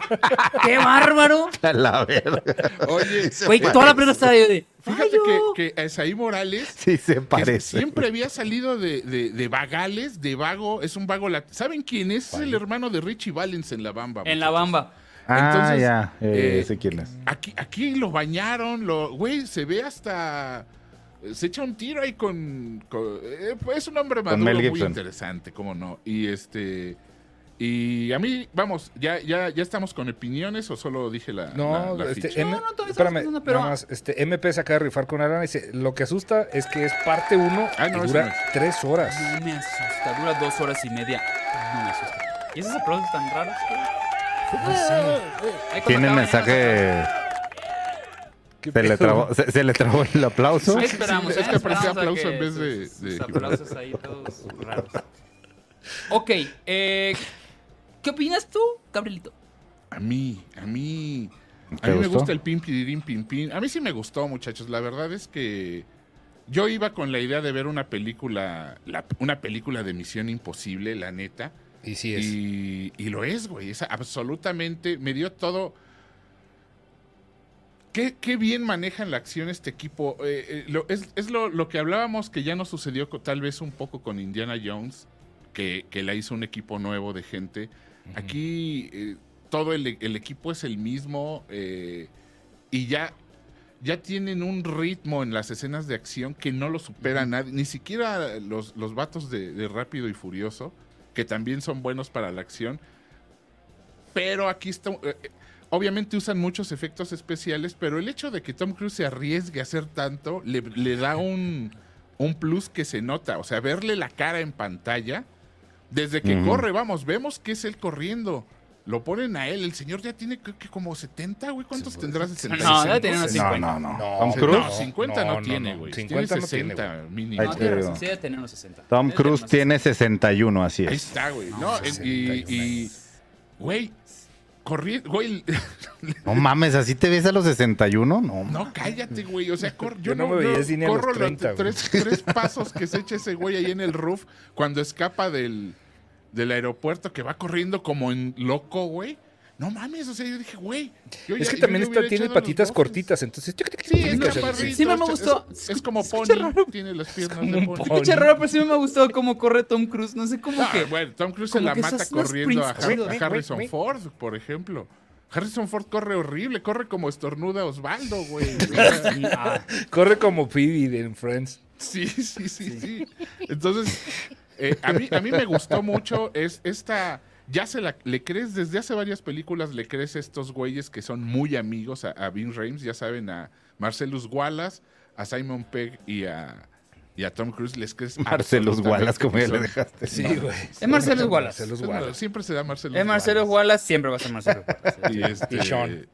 ¡Qué bárbaro! La verga. Oye, Güey, toda la película está de, de fíjate Fallo. que, que Esaí Morales Sí se que parece. siempre había salido de, de- de vagales, de vago, es un vago lat- ¿Saben quién es? Es el hermano de Richie Valens en La Bamba. En la bamba. Ah, Entonces, ya. Eh, eh, sé quién es. Aquí, aquí lo bañaron, lo, güey, se ve hasta. Se echa un tiro ahí con. con- eh, es un hombre maduro Mel muy interesante, cómo no. Y este. Y a mí, vamos, ya, ya, ya estamos con opiniones o solo dije la. No, la- la este, ficha? M- No, no, todavía espérame, pensando, pero- nada más, este, MP se acaba de rifar con Arana y dice, lo que asusta es que es parte 1 Ah, no, dura no tres horas. No me asusta, dura dos horas y media. No me asusta. ¿Y esos aplausos tan raros? Cuando Tiene mensaje. ¿Qué Se le, trabó, se, se le trabó el aplauso. Ahí esperamos. Sí, es que parecía esperamos a aplauso en vez de- sus- de- sus aplausos ahí todos raros. Ok, eh, ¿qué opinas tú, Gabrielito? A mí, a mí. A ¿Te mí me gusta el pin pidirín pin pin. A mí sí me gustó, muchachos. La verdad es que yo iba con la idea de ver una película, la- una película de Misión Imposible, la neta. Y sí es. Y, y lo es, güey. Es absolutamente. Me dio todo. Qué, qué bien manejan la acción este equipo. Eh, eh, lo- es es lo, lo que hablábamos que ya no sucedió tal vez un poco con Indiana Jones, que, que la hizo un equipo nuevo de gente. Aquí eh, todo el, el equipo es el mismo y ya, ya tienen un ritmo en las escenas de acción que no lo supera nadie, ni siquiera los, los vatos de, de Rápido y Furioso, que también son buenos para la acción. Pero aquí está... obviamente usan muchos efectos especiales, pero el hecho de que Tom Cruise se arriesgue a hacer tanto le, le da un, un plus que se nota. O sea, verle la cara en pantalla, desde que Ujú. corre, vamos, vemos que es él corriendo. Lo ponen a él. El señor ya tiene creo que como 70, güey. ¿Cuántos tendrás? No, debe tener unos No, 50. no, no. No, Tom no, Cruise. No, 50 no, no, tiene, no. güey. 50 tiene no tiene, 60 mínimo. Ahí No, te tiene razón, sí debe tener unos 60. Tom Cruise tiene 61, así Ahí es. está, güey. No, y, 61. y, güey, corriendo, güey. No mames, ¿así te ves a los 61? No, No, cállate, güey. O sea, cor- yo, Yo no no, me veía no- cine a los corro los 30, güey. tres, tres pasos que se echa ese güey ahí en el roof cuando escapa del, del aeropuerto que va corriendo como en loco, güey. No mames, o sea, yo dije, güey. yo Es ya- que también hubiera tiene patitas cortitas, entonces... Sí, es Sí, me gustó. Es, es como pony. raro. Tiene las piernas de pony. pony. Escucha raro, pero sí me gustó cómo corre Tom Cruise. No sé cómo Ah, que. bueno, Tom Cruise se la mata corriendo a, Harrison Ford, por ejemplo. Harrison Ford corre horrible, corre como estornuda Osvaldo, güey. Ah, Corre como Phoebe en Friends. Sí, sí, sí, sí. Entonces, eh, a, mí, a mí me gustó mucho es esta... Ya se la, le crees, desde hace varias películas le crees a estos güeyes que son muy amigos a, a Vin Rames, ya saben, a Marcellus Wallace, a Simon Pegg y a, y a Tom Cruise, les crees Marcelos Wallace, como ya le dejaste. Sí, No. güey. Es Marcelo Wallace. Wallace. Siempre se da Marcellus es Marcelo Wallace. Wallace, siempre va a ser Marcelo Wallace. y, este, Y Sean.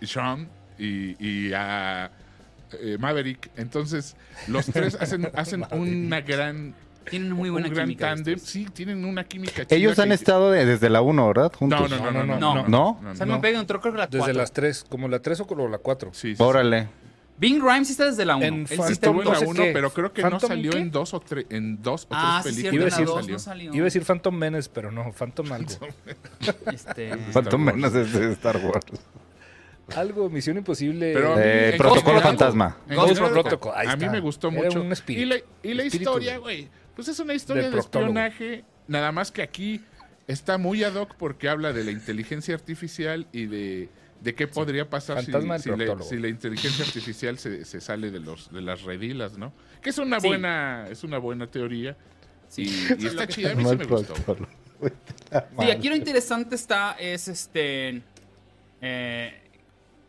y Sean y, y a eh, Maverick. Entonces, los tres hacen, hacen una gran, Tienen muy un buena gran química. tándem. Sí, tienen una química chida Ellos han que- estado de- desde la 1, ¿verdad? No, Juntos. no, no, no, no. No. ¿No? Simon Pegg entró creo que la Desde 4. las 3, como la 3 o la 4. Sí, sí, sí. Órale. Bing Rhymes sí está desde la 1. En Él sí Phantom está Estuvo en la no sé 1, qué. pero creo que no ¿Phantom salió qué? en dos o tres, en dos o Ah, sí, películas. cierto, en la Iba a dos decir- no salió. Iba a decir Phantom Menace, pero no, Phantom algo. Este, Cuanto Wars. menos es de Star Wars. algo, Misión Imposible. Pero- Eh, en Protocolo Fantasma. En Ghost general, Protocol, ahí A mí está. me gustó Era mucho. un espíritu. y la, y la Espíritu, historia, güey. Pues es una historia de espionaje, nada más que aquí está muy ad hoc porque habla de la inteligencia artificial y de, de qué podría pasar si, la, proctólogo. si la inteligencia artificial se, se sale de los de las redilas, ¿no? Que es una Sí. buena es una buena teoría. Sí. Y, y está chida, a mí sí me gustó. Sí, aquí lo interesante está es este eh,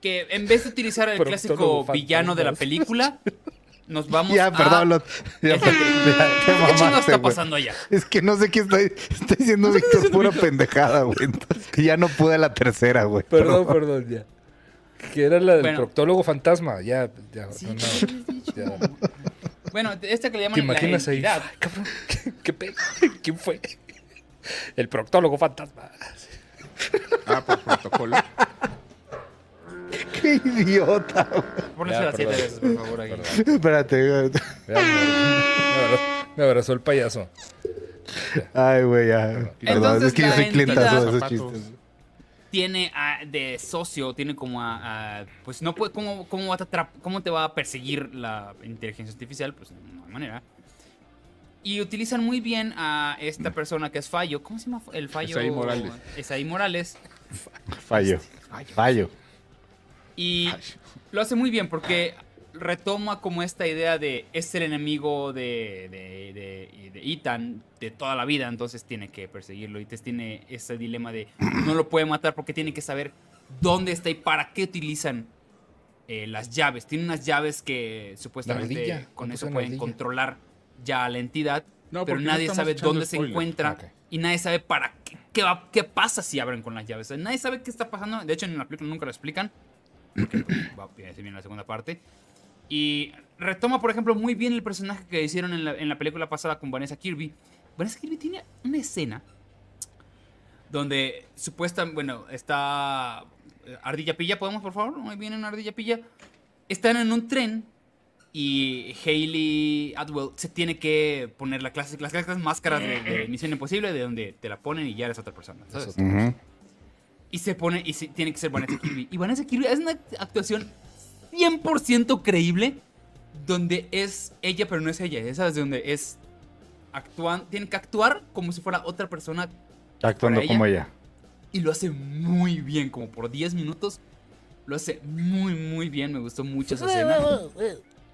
que en vez de utilizar el clásico villano de la película, nos vamos Ya, a perdón. lo- ya, Este- ya, ¿Qué mamaste, está pasando allá? Es que no sé qué está, está diciendo Víctor, pura pendejada, güey. Entonces, que ya no pude la tercera, güey. Perdón, perdón, ya. Que era la del Bueno. proctólogo fantasma. Ya, ya. Sí, no, ya. Bueno, esta que le llaman ¿Te imaginas la ahí? Ay, cabrón, ¿qué, qué pedo? ¿Quién fue? El proctólogo fantasma. Ah, por protocolo. Qué idiota, las siete veces, por favor. Aquí. Espérate. Ya, me, abrazó, me abrazó el payaso. Ay, güey, ya. Perdón, Entonces, es que yo soy clientazo de esos chistes. Tiene a- de socio, tiene como a, a- pues no puede, ¿cómo, cómo, va a ¿cómo te va a perseguir la inteligencia artificial? Pues no hay manera. Y utilizan muy bien a esta persona que es Fallo. ¿Cómo se llama el Fallo? Esaí Morales. Esaí Morales. Fallo. Fallo. Y lo hace muy bien porque retoma como esta idea de es el enemigo de, de, de- de Ethan de toda la vida, entonces tiene que perseguirlo. Y tiene ese dilema de no lo puede matar porque tiene que saber dónde está y para qué utilizan eh, las llaves. Tiene unas llaves que supuestamente ardilla, con ¿cuánto eso pueden controlar ya a la entidad, No, pero nadie sabe dónde se encuentra Ah, ok. y nadie sabe para qué, qué, va- qué pasa si abren con las llaves. Nadie sabe qué está pasando. De hecho, en la película nunca lo explican. Porque va a ser bien la segunda parte. Y retoma, por ejemplo, muy bien el personaje que hicieron en la, en la película pasada con Vanessa Kirby. Vanessa Kirby tiene una escena donde supuestamente, bueno, está eh, Ardilla Pilla, ¿podemos por favor? Muy bien en Ardilla Pilla. Están en un tren y Hayley Atwell se tiene que poner la clase, las clásicas máscaras de, de Misión Imposible, de donde te la ponen y ya eres otra persona. ¿sabes? Ujú. Y se pone, y se- tiene que ser Vanessa Kirby. Y Vanessa Kirby es una actuación 100% creíble, donde es ella, pero no es ella. ¿Sabes? De donde es. Actúan, tiene que actuar como si fuera otra persona Actuando ¿Para como ella. y lo hace muy bien, como por 10 minutos. Lo hace muy, muy bien. Me gustó mucho esa escena.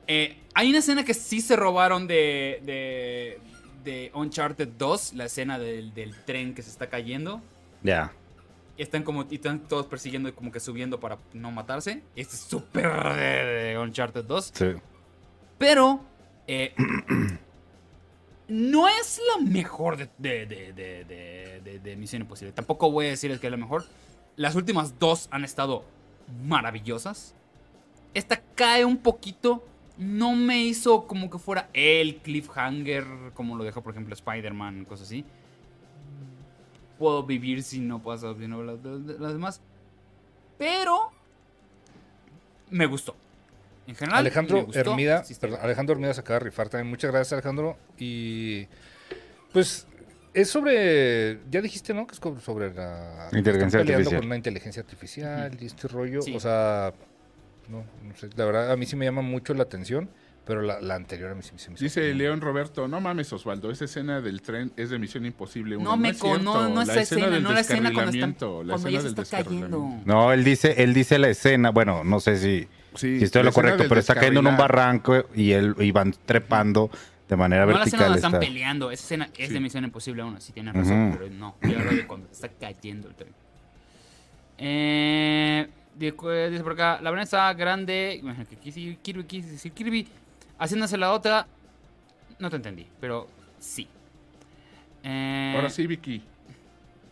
Eh, hay una escena que sí se robaron de, de, de Uncharted 2, la escena del, del tren que se está cayendo. Ya. Y están como y están todos persiguiendo y como que subiendo para no matarse. Este es súper de, Uncharted 2. Sí. Pero eh, no es la mejor de, de, de, de, Misión Imposible. Tampoco voy a decirles que es la mejor. Las últimas dos han estado maravillosas. Esta cae un poquito. No me hizo como que fuera el cliffhanger, como lo dejó, por ejemplo, Spider-Man, cosas así. Puedo vivir si no pasa viendo las, las- las demás. Pero me gustó. En general, me Alejandro gustó. Hermida, perdón, Alejandro Hermida se acaba de rifar también. Muchas gracias, Alejandro. Y pues es sobre, ya dijiste, ¿no? Que es sobre la Inteligencia artificial. con una inteligencia artificial y este rollo. Sí. O sea, no, no sé, la verdad a mí sí me llama mucho la atención, pero la, la anterior a mí se me hizo Dice León Roberto, no mames Osvaldo, esa escena del tren es de Misión Imposible. uno". No me es no, cierto, no la esa escena, del no la escena cuando, la cuando ya se escena está cayendo. No, él dice, él dice la escena, bueno, no sé si, Sí, si estoy la lo escena correcto, pero está cayendo en un barranco y él y van trepando de manera No la escena vertical. donde están está. peleando, esa escena es Sí. de Misión Imposible 1, sí tienes razón, pero no, yo hablo de cuando está cayendo el tren. Eh, dice por acá, la grande, que quisi- Kirby quise decir Kirby, haciéndose la otra, no te entendí, pero sí. Eh, Ahora sí, Vicky,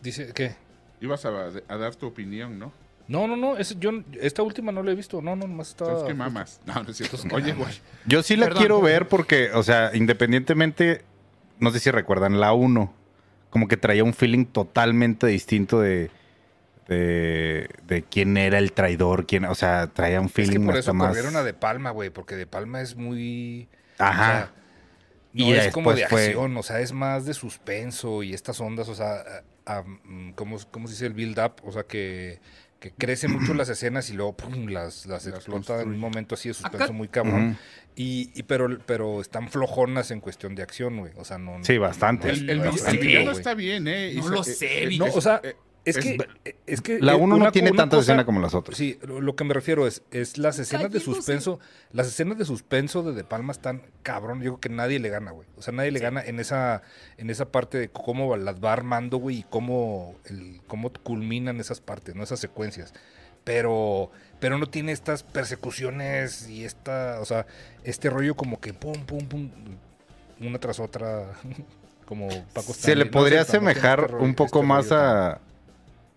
Dice, ¿qué? ibas a, a dar tu opinión, ¿no? No, no, no, es, yo esta última no la he visto. No, no, nomás estaba... ¿Sabes qué mamas? No, no es cierto. Oye, güey. Yo sí la Perdón. quiero ver porque, o sea, independientemente, no sé si recuerdan, la 1, como que traía un feeling totalmente distinto de, de, de quién era el traidor, quién, o sea, traía un Es feeling que por hasta eso más... corrieron a De Palma, güey, porque De Palma es muy... o Ajá. sea, no Y es como de fue- acción, o sea, es más de suspenso y estas ondas, o sea, a- a- mm, ¿cómo, cómo se dice el build-up? O sea, que, que crecen mucho las escenas y luego pum, las, las Las explota en un momento así de Acá- suspenso muy cabrón. Y, y pero, pero están flojonas en cuestión de acción, güey. O sea, no. Sí, bastante. no es- El, el, es está bien, ¿eh? No Y lo sa- sé, eh. No, es- o sea, eh, es, es- que, es que La eh, 1 una- no tiene tanta cosa- escena como las otras. Sí, lo, lo que me refiero es, es las escenas de suspenso. Las escenas de suspenso de De Palma están cabrón. Yo creo que nadie le gana, güey. O sea, nadie le gana en esa, en esa parte de cómo las va armando, güey, y cómo, el, cómo culminan esas partes, ¿no? Esas secuencias. Pero, pero no tiene estas persecuciones y esta, o sea, este rollo como que pum, pum, pum, una tras otra, como Paco Se le Stanley. Podría no asemejar este rollo- un poco este más a,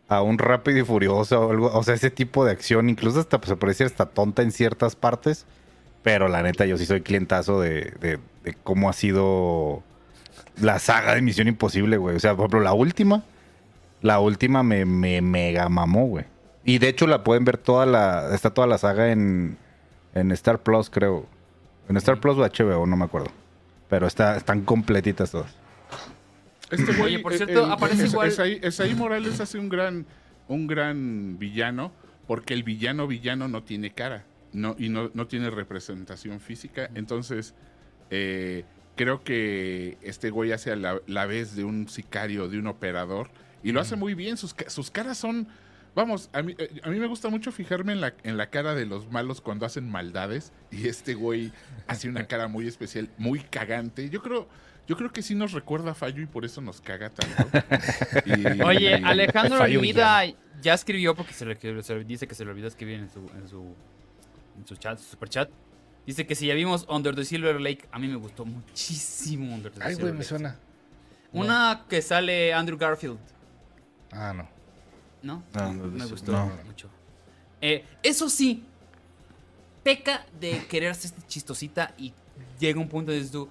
a un rápido y furioso o algo, o sea, ese tipo de acción, incluso hasta pues, se puede decir hasta tonta en ciertas partes, pero la neta yo sí soy clientazo de, de- de cómo ha sido la saga de Misión Imposible, güey. O sea, por ejemplo, la última, la última me, me mega mamó, güey. Y de hecho la pueden ver toda la, está toda la saga en, en Star Plus, creo. En Star Plus o HBO, no me acuerdo. Pero está, están completitas todas. Este güey, Oye, por eh, cierto, el- aparece es- igual- Esaí, Esaí Morales hace un gran, un gran villano, porque el villano villano no tiene cara, no, y no, no tiene representación física. Entonces, eh, creo que este güey hace a la, la vez de un sicario, de un operador, y lo hace muy bien. Sus, sus caras son. Vamos, a mí, eh, a mí me gusta mucho fijarme en la, en la cara de los malos cuando hacen maldades. Y este güey hace una cara muy especial, muy cagante. Yo creo, yo creo que sí nos recuerda a Fallo y por eso nos caga tanto. Y- Oye, y- Alejandro Fallo Hermida ya escribió porque se le, que se le dice que se le olvidó escribir en su, en su, en su chat, su super chat. Dice que si ya vimos Under the Silver Lake, a mí me gustó muchísimo Under the Ay, Silver güey, me Lake. suena. Una que sale Andrew Garfield, Ah, no. ¿no? No, no, me gustó no. mucho. Eh, eso sí, peca de querer ser chistosita y llega un punto de dices tú,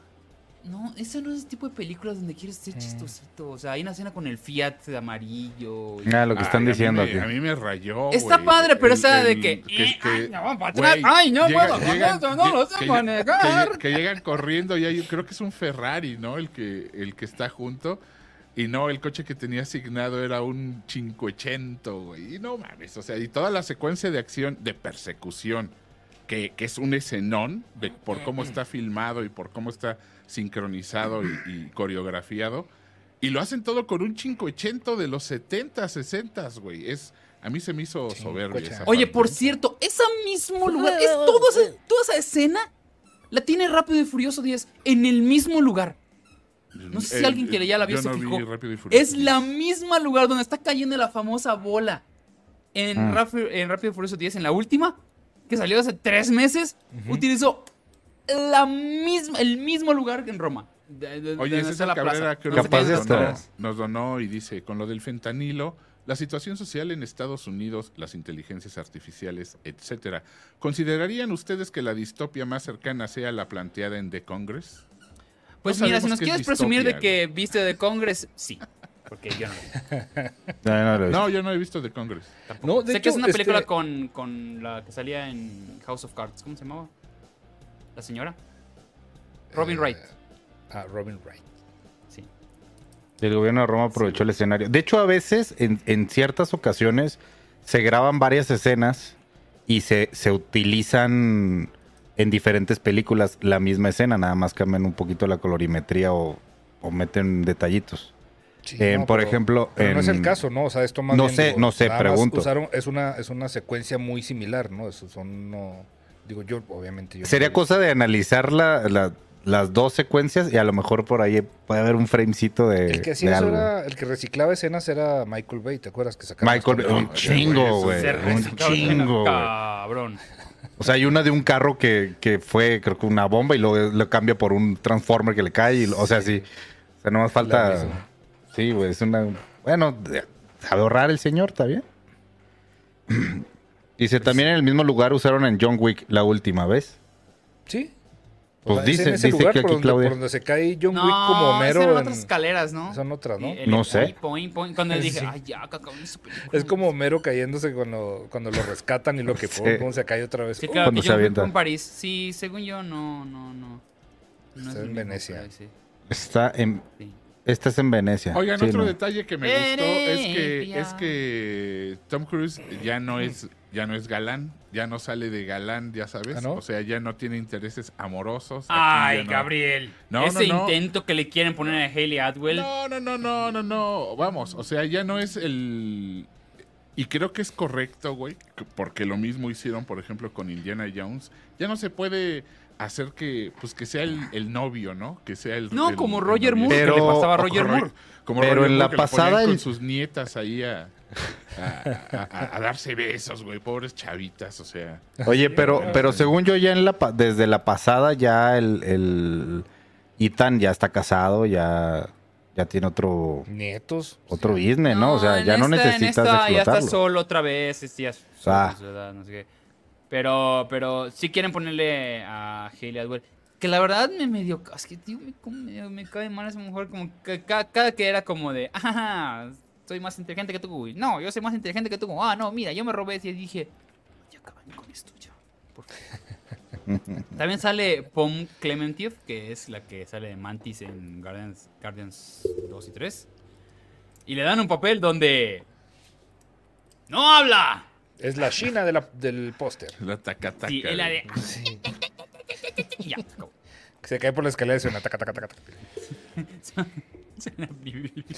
no, ese no es el tipo de películas donde quieres ser chistosito. O sea, hay una escena con el Fiat de amarillo. y- Ah, lo que Ay, están a mí diciendo me- aquí. A mí me rayó. Está padre, pero El- esa de que, eh, ay, no, para atrás, ay, no llega- puedo con llegan- esto, no lo sé que- manejar. Que, que llegan corriendo y hay, creo que es un Ferrari, ¿no? El que, el que está junto. Y no, el coche que tenía asignado era un 580, güey. Y no mames, o sea, y toda la secuencia de acción, de persecución, que, que es un escenón de, por cómo está filmado y por cómo está sincronizado y, y coreografiado. Y lo hacen todo con un 580 de los 70, 60, güey. Es, a mí se me hizo soberbio. esa Oye, parte. por cierto, ese mismo lugar, es todo ese- toda esa escena la tiene Rápido y Furioso 10 en el mismo lugar. No sé si alguien que ya la vio se no vi fijó. Rápido y Furioso. Es la misma lugar donde está cayendo la famosa bola. En, Ah. Rápido, en Rápido y Furioso 10, en la última, que salió hace tres meses, utilizó la misma, el mismo lugar que en Roma. De- de- Oye, está César la Cabrera creo Capaz que de nos donó, bolas. nos donó y dice, con lo del fentanilo, la situación social en Estados Unidos, las inteligencias artificiales, etcétera. ¿Considerarían ustedes que la distopia más cercana sea la planteada en The Congress? Pues No mira, si nos quieres presumir de que viste de Congress, sí. Porque yo no. No, no lo he visto. No, yo no he visto The Congress. No, de sé hecho, que es una película este- con, con la que salía en House of Cards. ¿Cómo se llamaba? La señora. Robin Eh, Wright. Ah, Robin Wright. Sí. El gobierno de Roma aprovechó el escenario. De hecho, a veces, en, en ciertas ocasiones, se graban varias escenas y se, se utilizan en diferentes películas la misma escena, nada más cambian un poquito la colorimetría o, o meten detallitos. Sí, Eh, no, por pero- ejemplo, pero no es el caso, ¿no? O sea, esto más No bien, sé, digo, no sé, pregunto. usaron- es, una, es una secuencia muy similar, ¿no? Eso son, no... Digo, yo, obviamente... Yo Sería lo cosa de analizar la- la- las dos secuencias y a lo mejor por ahí puede haber un framecito de, El que hacía de eso algo. era, el que reciclaba escenas era Michael Bay, ¿te acuerdas? Que sacaba Michael, las un chingo, güey. Un chingo, güey. Cabrón. O sea, hay una de un carro que, que fue, creo que una bomba y luego lo cambia por un transformer que le cae. Y, lo- o sea, sí. O sea, no más falta. Sí, güey, es una. Bueno, sabe ahorrar el señor, ¿está bien? Dice, también en el mismo lugar usaron en John Wick la última vez. Sí. Pues es dice- en ese dice lugar que por aquí donde, Claudia. por donde se cae John No, Wick como Homero. en- otras escaleras, ¿no? Son otras, ¿no? El- No sé. point, point, Cuando dije, Sí. ay, ya, película. Es como Homero cayéndose cuando, cuando lo rescatan y lo que Sí. pum, se cae otra vez. Sí, Uh, claro, Cuando se avienta. en París. Sí, según yo, no, no, no. No Está es en Venecia. sí, Está en. sí. Esta es en Venecia. Oigan, Sí, otro no. detalle que me gustó es que, es que Tom Cruise ya no es ya no es galán, ya no sale de galán, ya sabes. ¿Ah, no? O sea, ya no tiene intereses amorosos. Ay, no- Gabriel. No, Ese no, no. intento que le quieren poner a Hayley Atwell. No, no, no, no, no, no. Vamos, o sea, ya no es el. Y creo que es correcto, güey, que- porque lo mismo hicieron, por ejemplo, con Indiana Jones. Ya no se puede hacer que, pues, que sea el, el novio, ¿no? Que sea el. No, el- como Roger. Moore, Pero- que le pasaba a Roger Moore. Como Pero Roger en la Moore, que lo pasada ponían con sus nietas ahí a, a- a- a- a darse besos, güey, pobres chavitas, o sea. Oye, pero, pero según yo, ya en la pa- desde la pasada, ya el, el Ethan ya está casado, ya, ya tiene otro, Nietos. otro business, ¿no? O sea, ya no esta- en necesitas esta Ya está explotarlo. solo otra vez. Es ya solo, Ah. ¿verdad? No sé qué. Pero, pero sí quieren ponerle a Hayley Atwell. Que la verdad me medio. Es que, tío, me, medio- me cae mal esa mujer. Como que ca- cada, que era como de. Ah, soy más inteligente que tú. güey". No, yo soy más inteligente que tú. Ah, no, mira, yo me robé. Y dije. Ya acaban con esto ya. por favor". También sale Pom Clementiev, que es la que sale de Mantis en Guardians, Guardians 2 y 3. Y le dan un papel donde. ¡No habla! Es la China de la- del póster. La tacataca. Sí, es la de. Sí. ya. Se cae por la escalera y suena taca, taca, taca, taca.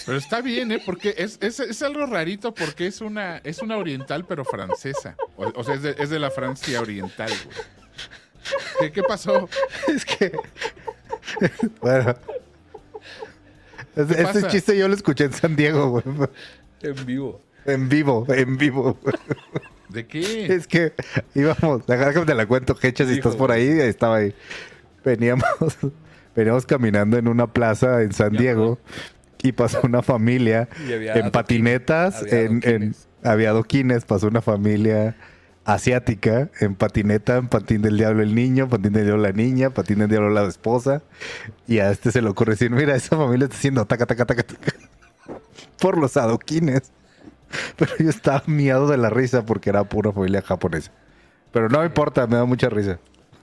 Pero está bien, ¿eh? Porque es, es, es algo rarito porque es una, es una oriental, pero francesa. O, o sea, es de, es de la Francia oriental, güey. ¿Qué, qué pasó? Es que. bueno. Este, este pasa? chiste yo lo escuché en San Diego, güey. En vivo. En vivo, en vivo. güey. ¿De qué? Es que íbamos, déjame te la cuento, Hecha, si Hijo, estás por ahí, estaba ahí. Veníamos, veníamos caminando en una plaza en San Diego y pasó una familia en patinetas, Había en, había adoquines, pasó una familia asiática en patineta, en patín del diablo el niño, patín del diablo la niña, patín del diablo la esposa. Y a este se le ocurre decir, mira, esa familia está haciendo taca, taca, taca, taca por los adoquines. Pero yo estaba miado de la risa porque era pura familia japonesa. Pero no me importa, me da mucha risa.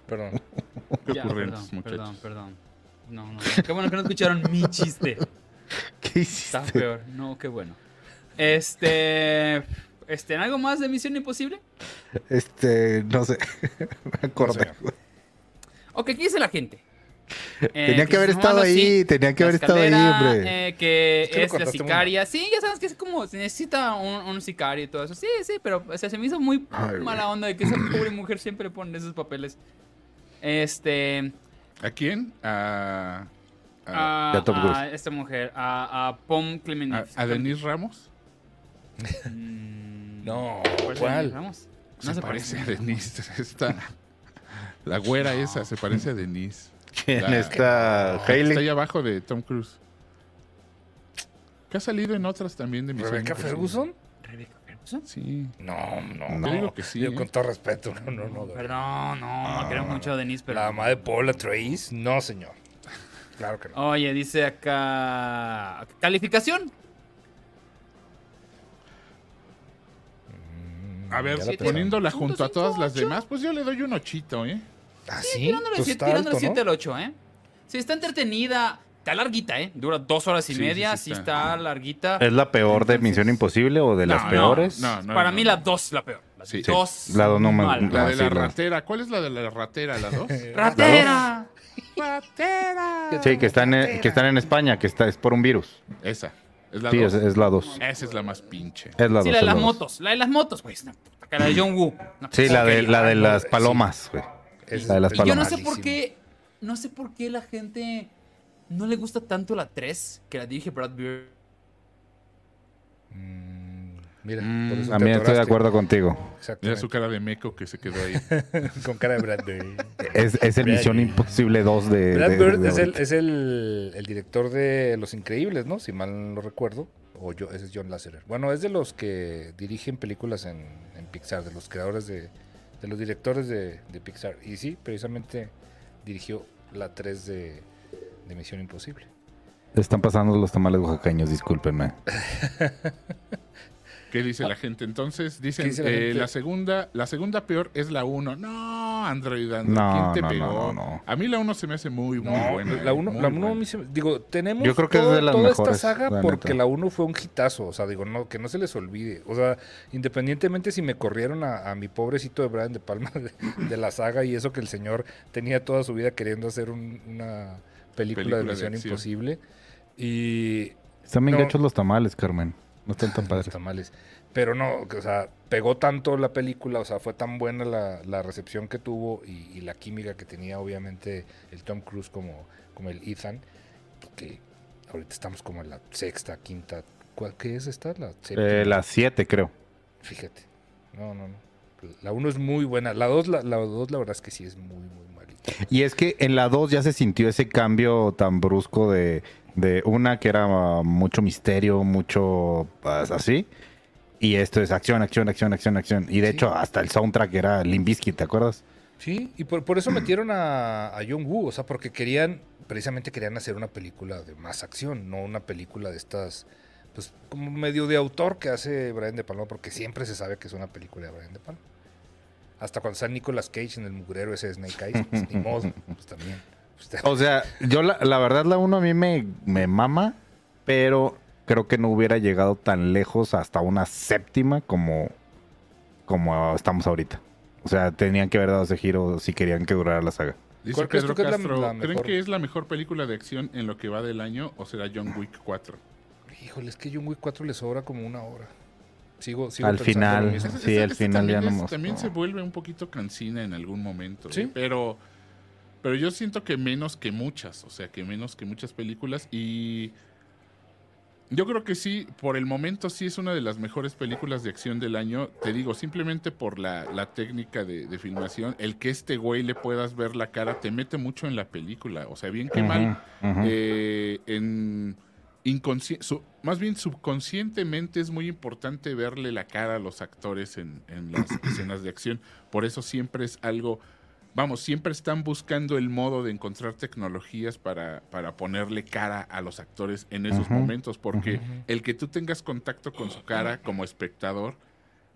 Perdón. Qué perdón, muchachos. perdón, perdón. No, no. Qué bueno que no escucharon mi chiste. ¿Qué Está hiciste? peor. No, qué bueno. Este. Este, ¿algo más de Misión Imposible? Este, no sé. me acordé. Ok, ¿qué dice la gente? Eh, Tenía que haber estado ahí, tenía que la haber estado ahí, hombre. eh, que Es es la muy sicaria. Sí, ya sabes que es como, se necesita un, un sicario y todo eso. Sí, sí, pero o sea, se me hizo muy Ay, mala onda de que esa pobre mujer siempre pone esos papeles. Este. ¿A quién? A, a, A, a Tom Cruise. a esta mujer, a, a Pom Clemente. a- a Denise Ramos. Mm, No, ¿cuál? Ramos? No se, parece a Denise. Esta, la güera esa se parece a Denise. ¿Quién La- está? Está Hailey. ahí abajo de Tom Cruise. Que ha salido en otras también de mis ¿Rebecca Ferguson? Sí. No, no. no. Yo digo que sí. ¿eh? Con todo respeto, no, no, no. Perdón, no, no ah. creo mucho a Denise, pero. La mamá de Paula Trace, no, señor. Claro que no. Oye, dice acá. ¿Calificación? A ver, poniéndola junto a todas las demás, pues yo le doy un ochito, ¿eh? ¿Ah, sí? sí tirándole pues 7 al 8, ¿eh? Sí, está entretenida. Está larguita, ¿eh? Dura dos horas y Sí, media. sí Sí, está. está. larguita. ¿Es la peor de Misión Imposible o de las No, peores? No, no, Para no, mí no. la 2 es la peor. La Sí. dos. La dos no me- mal. La Ah, de sí, la la- ratera. ¿Cuál es la de la ratera? ¿La dos? ¡Ratera! Sí, que están, en, que están en España, que está, es por un virus. Esa. ¿Es la Sí, dos? es, es la 2. Esa es la más pinche. Es la 2. Sí, la de las motos. La de las motos, güey. Puta cara de John Woo. Sí, la de, la de no, las palomas, güey. Es- La de las es- Yo no palomas. sé por qué. No sé por qué la gente no le gusta tanto la 3 que la dirige Brad Bird. Mm, Mira, Mm, por eso También estoy de acuerdo contigo. Mira su cara de meco que se quedó ahí. Con cara de Bradbury. Es, es el Brad Misión Bird. Imposible 2 de. Brad de- Bird de es, el, es el, el director de Los Increíbles, ¿no? Si mal no recuerdo. O yo, ese es John Lasseter. Bueno, es de los que dirigen películas en, en Pixar, de los creadores de, de los directores de, de Pixar. Y sí, precisamente dirigió la 3 de, de Misión Imposible. Están pasando los tamales oaxaqueños, discúlpenme. ¿Qué dice la gente? Entonces, dicen, ¿Qué dice la eh, gente? la segunda la segunda peor es la 1. No, Android, Android. No, ¿Quién te no, pegó? no, no, no. A mí la 1 se me hace muy, muy buena. la eh, 1, muy la uno a mí se me- digo, tenemos Yo creo que es de las toda mejores, esta saga la porque la 1 fue un hitazo, o sea, digo, no, que no se les olvide. O sea, independientemente si me corrieron a, a mi pobrecito de Brian De Palma de, de la saga y eso que el señor tenía toda su vida queriendo hacer un- una película, Película de Misión. Imposible y Están bien No. gachos los tamales, Carmen. No están tan los padres. tamales. Pero no, o sea, pegó tanto la película, o sea, fue tan buena la, la recepción que tuvo y, y la química que tenía, obviamente, el Tom Cruise como, como el Ethan, que ahorita estamos como en la sexta, quinta, ¿cuál, ¿qué es esta? La. Eh, las 7, creo. Fíjate. No, no, no. La uno es muy buena. La dos, la, la dos, la verdad es que sí es muy, muy. Y es que en la 2 ya se sintió ese cambio tan brusco de, de una que era ah, mucho misterio, mucho ah, así. Y esto es acción, acción, acción, acción, acción. Y de Sí. hecho, hasta el soundtrack era Limbisky, ¿te acuerdas? Sí, y por, por eso metieron a, a John Woo, o sea, porque querían, precisamente querían hacer una película de más acción, no una película de estas, pues como medio de autor que hace Brian De Palma, porque siempre se sabe que es una película de Brian De Palma. Hasta cuando está Nicolas Cage en el mugrero ese de Snake Eyes, pues ni modo, pues también. pues, O sea, yo la, la verdad la 1 a mí me, me mama, pero creo que no hubiera llegado tan lejos hasta una séptima como, como estamos ahorita. O sea, tenían que haber dado ese giro si querían que durara la saga. Dice ¿Cuál crees Pedro que es la- Castro, la ¿creen mejor? que es la mejor película de acción en lo que va del año o será John Wick 4? Híjole, es que John Wick 4 le sobra como una hora. Sigo, sigo Al final, Sí, al final ya también no. También se vuelve un poquito cansina en algún momento. Sí. ¿eh? Pero, pero yo siento que menos que muchas. O sea, que menos que muchas películas. Y yo creo que sí, por el momento sí es una de las mejores películas de acción del año. Te digo, simplemente por la, la técnica de, de filmación. El que este güey le puedas ver la cara te mete mucho en la película. O sea, bien que mal. Eh, en su- más bien subconscientemente es muy importante verle la cara a los actores en, en las escenas de acción. Por eso siempre es algo, vamos, siempre están buscando el modo de encontrar tecnologías para, para ponerle cara a los actores en esos momentos, porque el que tú tengas contacto con su cara como espectador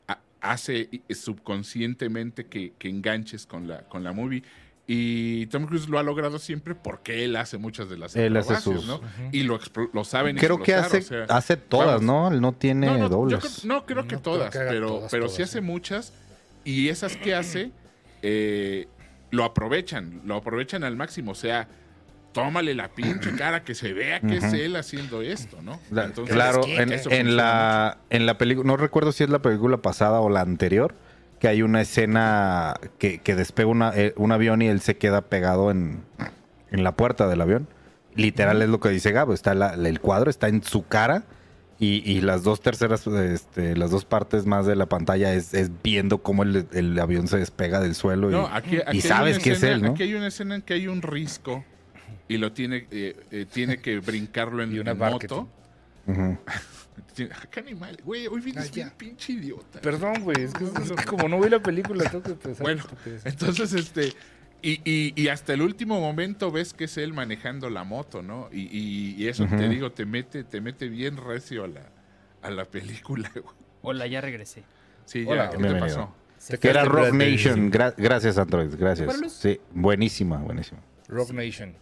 ha- hace subconscientemente que, que enganches con la, con la movie. Y Tom Cruise lo ha logrado siempre porque él hace muchas de las Él hace acrobacias, sus- ¿no? Y lo, explo- lo saben Creo que hace, o sea, hace todas, vamos. ¿no? Él no tiene no, no, yo dobles. creo- no creo que No creo todas, que pero, todas, pero todas, sí hace muchas. Y esas que hace, eh, lo aprovechan, lo aprovechan al máximo. O sea, tómale la pinche cara que se vea que es él haciendo esto, ¿no? Entonces, claro, es que en, eso en la, en la película, no recuerdo si es la película pasada o la anterior, que hay una escena que, que despega una, eh, un avión y él se queda pegado en, en la puerta del avión. Literal es lo que dice Gabo, está la- el cuadro, está en su cara y, y las dos terceras, este, las dos partes más de la pantalla es, es viendo cómo el, el avión se despega del suelo. y- No, aquí, aquí y hay sabes que es él, ¿no? Aquí hay una escena en que hay un risco y lo tiene, eh, eh, tiene que brincarlo en, Y una moto. Tiene- ¡Qué animal! Güey, hoy vienes Ah, bien ya. pinche idiota. Perdón, güey, es que, es que como no vi la película, tengo que pensar. Bueno. Entonces, este. Y, y- y hasta el último momento ves que es él manejando la moto, ¿no? Y, y- y eso te digo, te mete, te mete bien recio a la, a la película, güey. Hola, ya regresé. Sí, Hola, ya, ¿qué te pasó? Te Que era Rock Nation. Gra- gracias, Android. Gracias. Sí, buenísima, buenísima. Rock Nation.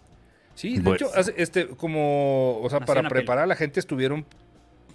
Sí, de Bueno. hecho, este, como, o sea, para preparar a la gente estuvieron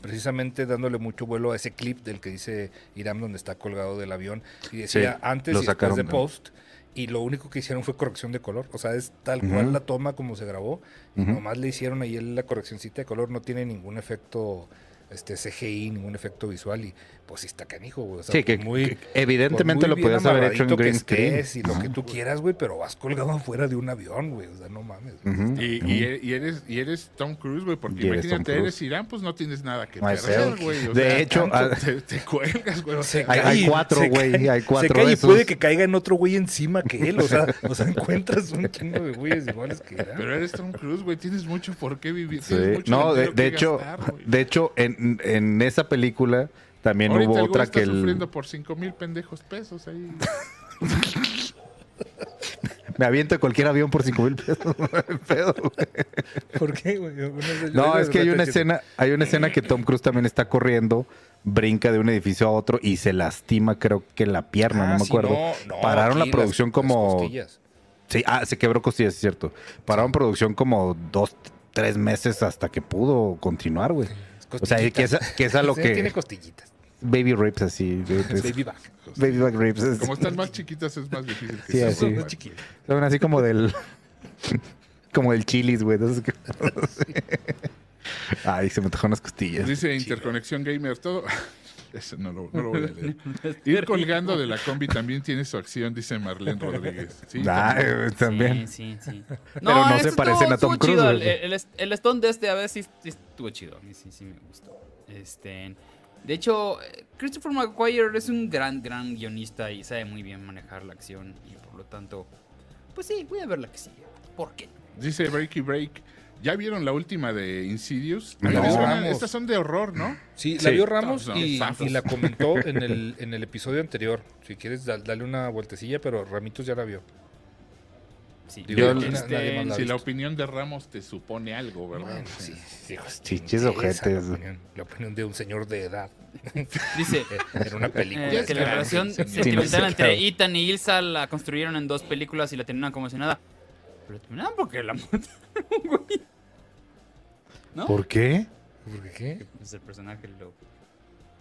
precisamente dándole mucho vuelo a ese clip del que dice Irán donde está colgado del avión y decía Sí, antes y después sacaron de post y lo único que hicieron fue corrección de color, o sea, es tal cual la toma como se grabó y nomás le hicieron ahí la correccioncita de color, no tiene ningún efecto este CGI, ningún efecto visual y pues sí está canijo, güey, o sea, Sí, que, por muy evidentemente por lo podías haber hecho en green que screen. estés y lo que tú quieras, güey, pero vas colgado afuera de un avión, güey, o sea, no mames. güey. Ujú, Y, eres, y eres Tom Cruise, güey, porque eres imagínate, eres Irán, pues no tienes nada que perder, güey. o De sea, hecho, te, te cuelgas, güey. O sea, Hay- cuatro, güey, cae, hay cuatro Se cae y puede que caiga en otro güey encima que él. O sea, o sea encuentras un chingo de güeyes iguales que él. Pero eres Tom Cruise, güey, tienes mucho por qué vivir. Sí. tienes mucho No, de, de que hecho, gastar, güey. de hecho, en, en esa película también Ahorita hubo el otra está que el, sufriendo por cinco mil pendejos pesos ahí. me aviento cualquier avión por cinco mil pesos. pedo, güey. ¿Por qué, güey? No, es que hay una escena, hay una escena que Tom Cruise también está corriendo, brinca de un edificio a otro y se lastima, creo que la pierna, Ah, no me acuerdo. Pararon la producción como Sí, ah, se quebró costillas, es cierto. Pararon producción como dos, tres meses hasta que pudo continuar, güey. O sea, que es, que es a lo Tiene que... costillitas. Baby ribs así. Baby, Baby back. baby back ribs. es- Como están más chiquitas es más difícil que Sí, así. rompan. Más chiquito. Son así como del... como del chilis, güey. Entonces, Ay, se me tocaron las costillas. Dice Interconexión Gamer, todo... Eso no lo, no lo voy a leer. Ir colgando de la combi también tiene su acción, dice Marlene Rodríguez. Sí, Ah, también. también. Sí, sí, sí. Pero no se parecen a Tom Cruise. El, el, el- Stone de este a ver sí, sí estuvo chido. A mí sí, sí me gustó. Este, de hecho, Christopher McGuire es un gran, gran guionista y sabe muy bien manejar la acción. Y por lo tanto, pues sí, voy a ver la que sigue. ¿Por qué? Dice Breaky Break. ¿Ya vieron la última de Insidious? No. Estas son de horror, ¿no? Sí, Sí. la vio Ramos No, y, y la comentó en el, en el episodio anterior. Si quieres, da- dale una vueltecilla, pero Ramitos ya la vio. Sí. Digo, Yo- Este, nadie más la Si la visto. opinión de Ramos te supone algo, ¿verdad? Bueno, sí. digo, Chichis ojetes. La opinión, la opinión de un señor de edad Dice en una película. eh, que la relación sí, sí. sentimental Sí, entre. Ethan y Ilsa la construyeron en dos películas y la terminaron como si nada. Pero terminaron porque la mataron, güey. ¿No? ¿Por qué? ¿Por qué? Pues el personaje lo...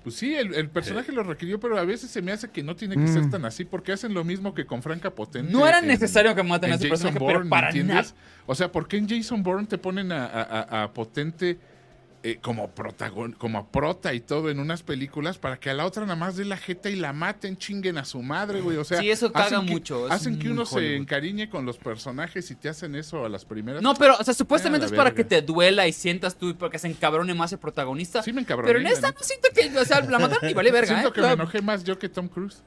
Pues sí, el, el personaje lo requirió, pero a veces se me hace que no tiene que ser Mm. tan así, porque hacen lo mismo que con Franca Potente. No era en- necesario que maten a ese Jason personaje, Bourne, pero para ¿entiendes? nada. O sea, ¿por qué en Jason Bourne te ponen a, a- a- a Potente eh, como protagon como prota y todo en unas películas para que a la otra nada más dé la jeta y la maten, chinguen a su madre, güey? O sea, Sí, eso caga hacen que- mucho, es hacen que uno se encariñe con los personajes y te hacen eso a las primeras. No, pero, o sea, supuestamente Ah, es la para verga. que te duela y sientas tú y porque se encabrone más el protagonista. Sí me encabroné, Pero en la esta no siento que, o sea, la mataron y vale verga, Siento ¿eh? que me enojé más yo que Tom Cruise.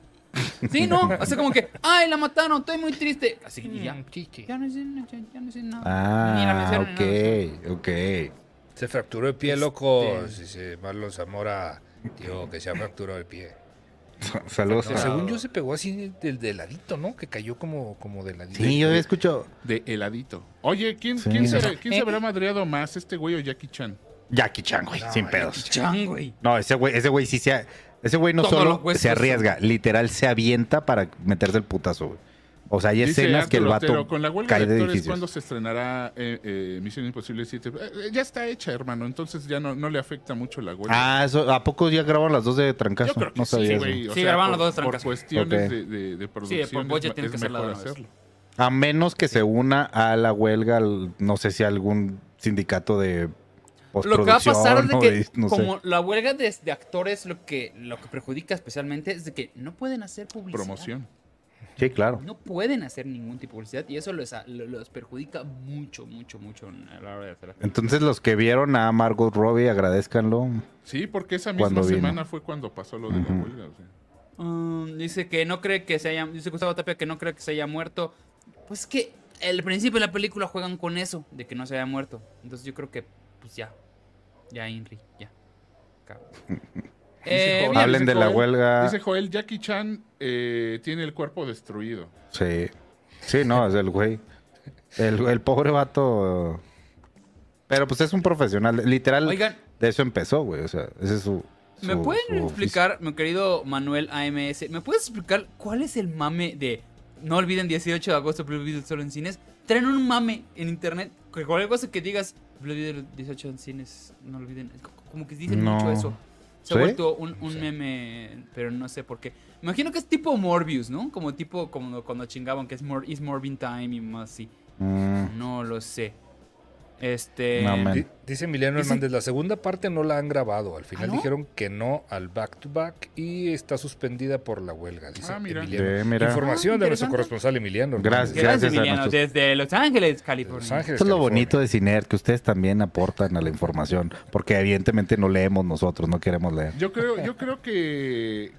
Sí, no, o sea, como que, ay, la mataron, estoy muy triste. Así que ya. Mm, chichi. Ya no sé, ya, ya no sé nada. Ni la Ah, ni nada. ok, ok. Se fracturó el pie, loco. Dice Marlon Zamora, tío, que se ha fracturado el pie. Saludos. No, según yo se pegó así del de ladito, ¿no? Que cayó como, como de ladito. Sí, yo había escuchado De heladito. Oye, ¿quién, Sí. ¿quién, se, quién se habrá madreado más, este güey o Jackie Chan? Jackie Chan, güey, sin pedos. Chan, güey. No, ese güey, ese güey sí se... ha- Ese güey no Todos solo se arriesga, literal se avienta para meterse el putazo, güey. O sea, hay Dice escenas que el vato Otero, con la huelga cae de actores, edificios. ¿cuándo se estrenará eh, eh, Misión Imposible 7? Eh, eh, ya está hecha, hermano, entonces ya no, no le afecta mucho la huelga. Ah, eso, ¿a poco ya grabaron las dos de trancazo? Yo creo que no sabía sí, güey. Sí, sea, grabaron por, las dos de por trancazo. cuestiones Ok. de, de, de producción. por budget es, tiene es que hacerla de hacerlo. A menos que se una a la huelga, al- no sé si algún sindicato de Lo que va a pasar es de que, no sé. como la huelga de, de actores, lo que, lo que perjudica especialmente es de que no pueden hacer publicidad. Promoción. Sí, claro. No pueden hacer ningún tipo de publicidad y eso les, lo- los perjudica mucho, mucho, mucho a la hora de hacer Entonces los que vieron a Margot Robbie, agradezcanlo. Sí, porque esa misma semana fue cuando pasó lo de la huelga. o sea. Um, dice que no cree que se haya. Dice Gustavo Tapia que no cree que se haya muerto. Pues que al principio de la película juegan con eso, de que no se haya muerto. Entonces yo creo que, pues ya. Ya, Inri, ya. Cabrón. Eh, Joel, Hablen dice de la Joel- huelga. Dice Joel, Jackie Chan eh, tiene el cuerpo destruido. Sí. Sí, no, es el güey. El, el pobre vato. Pero pues es un profesional. Literal, Oigan. de eso empezó, güey. O sea, ese es su, ¿Me su- pueden su explicar, mi querido Manuel AMS, ¿me puedes explicar cuál es el mame de no olviden 18 de agosto Blue Beetle solo en cines? Traen un mame en internet, que cualquier cosa que digas Blue Beetle 18 en cines, no olviden, co- como que dicen No. mucho eso. Se ¿Sí? ha vuelto un, un meme, pero no sé por qué. Me imagino que es tipo Morbius, ¿no? Como tipo como cuando chingaban que es Mor Is Morbin Time y más así. Mm, No lo sé. Este. No, Dice Emiliano Dice- Hernández, la segunda parte no la han grabado. Al final ¿Ah, no? dijeron que no al back to back y está suspendida por la huelga. Dice Ah, mira. Emiliano. Mira. Información Ah, de nuestro corresponsal Emiliano. Gracias. Gracias, a Emiliano, nuestros- desde Los Ángeles, California. Los Ángeles, Esto es lo bonito de Ciner, que ustedes también aportan a la información, porque evidentemente no leemos nosotros, no queremos leer. Yo creo, yo creo que,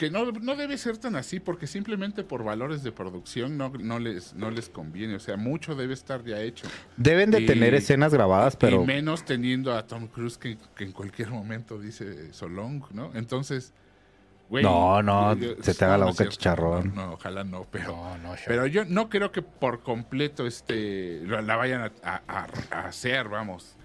que no, no debe ser tan así, porque simplemente por valores de producción no, no, les, no les conviene. O sea, mucho debe estar ya hecho. Deben de Y- tener escenas grabadas, pero Y menos teniendo a Tom Cruise que, que en cualquier momento dice Solong, ¿no? Entonces, güey. No, no, yo- se te haga la boca cierto. chicharrón. No, no, ojalá no, pero. No, no, Sean. Pero yo no creo que por completo este la la vayan a, a- a hacer, vamos.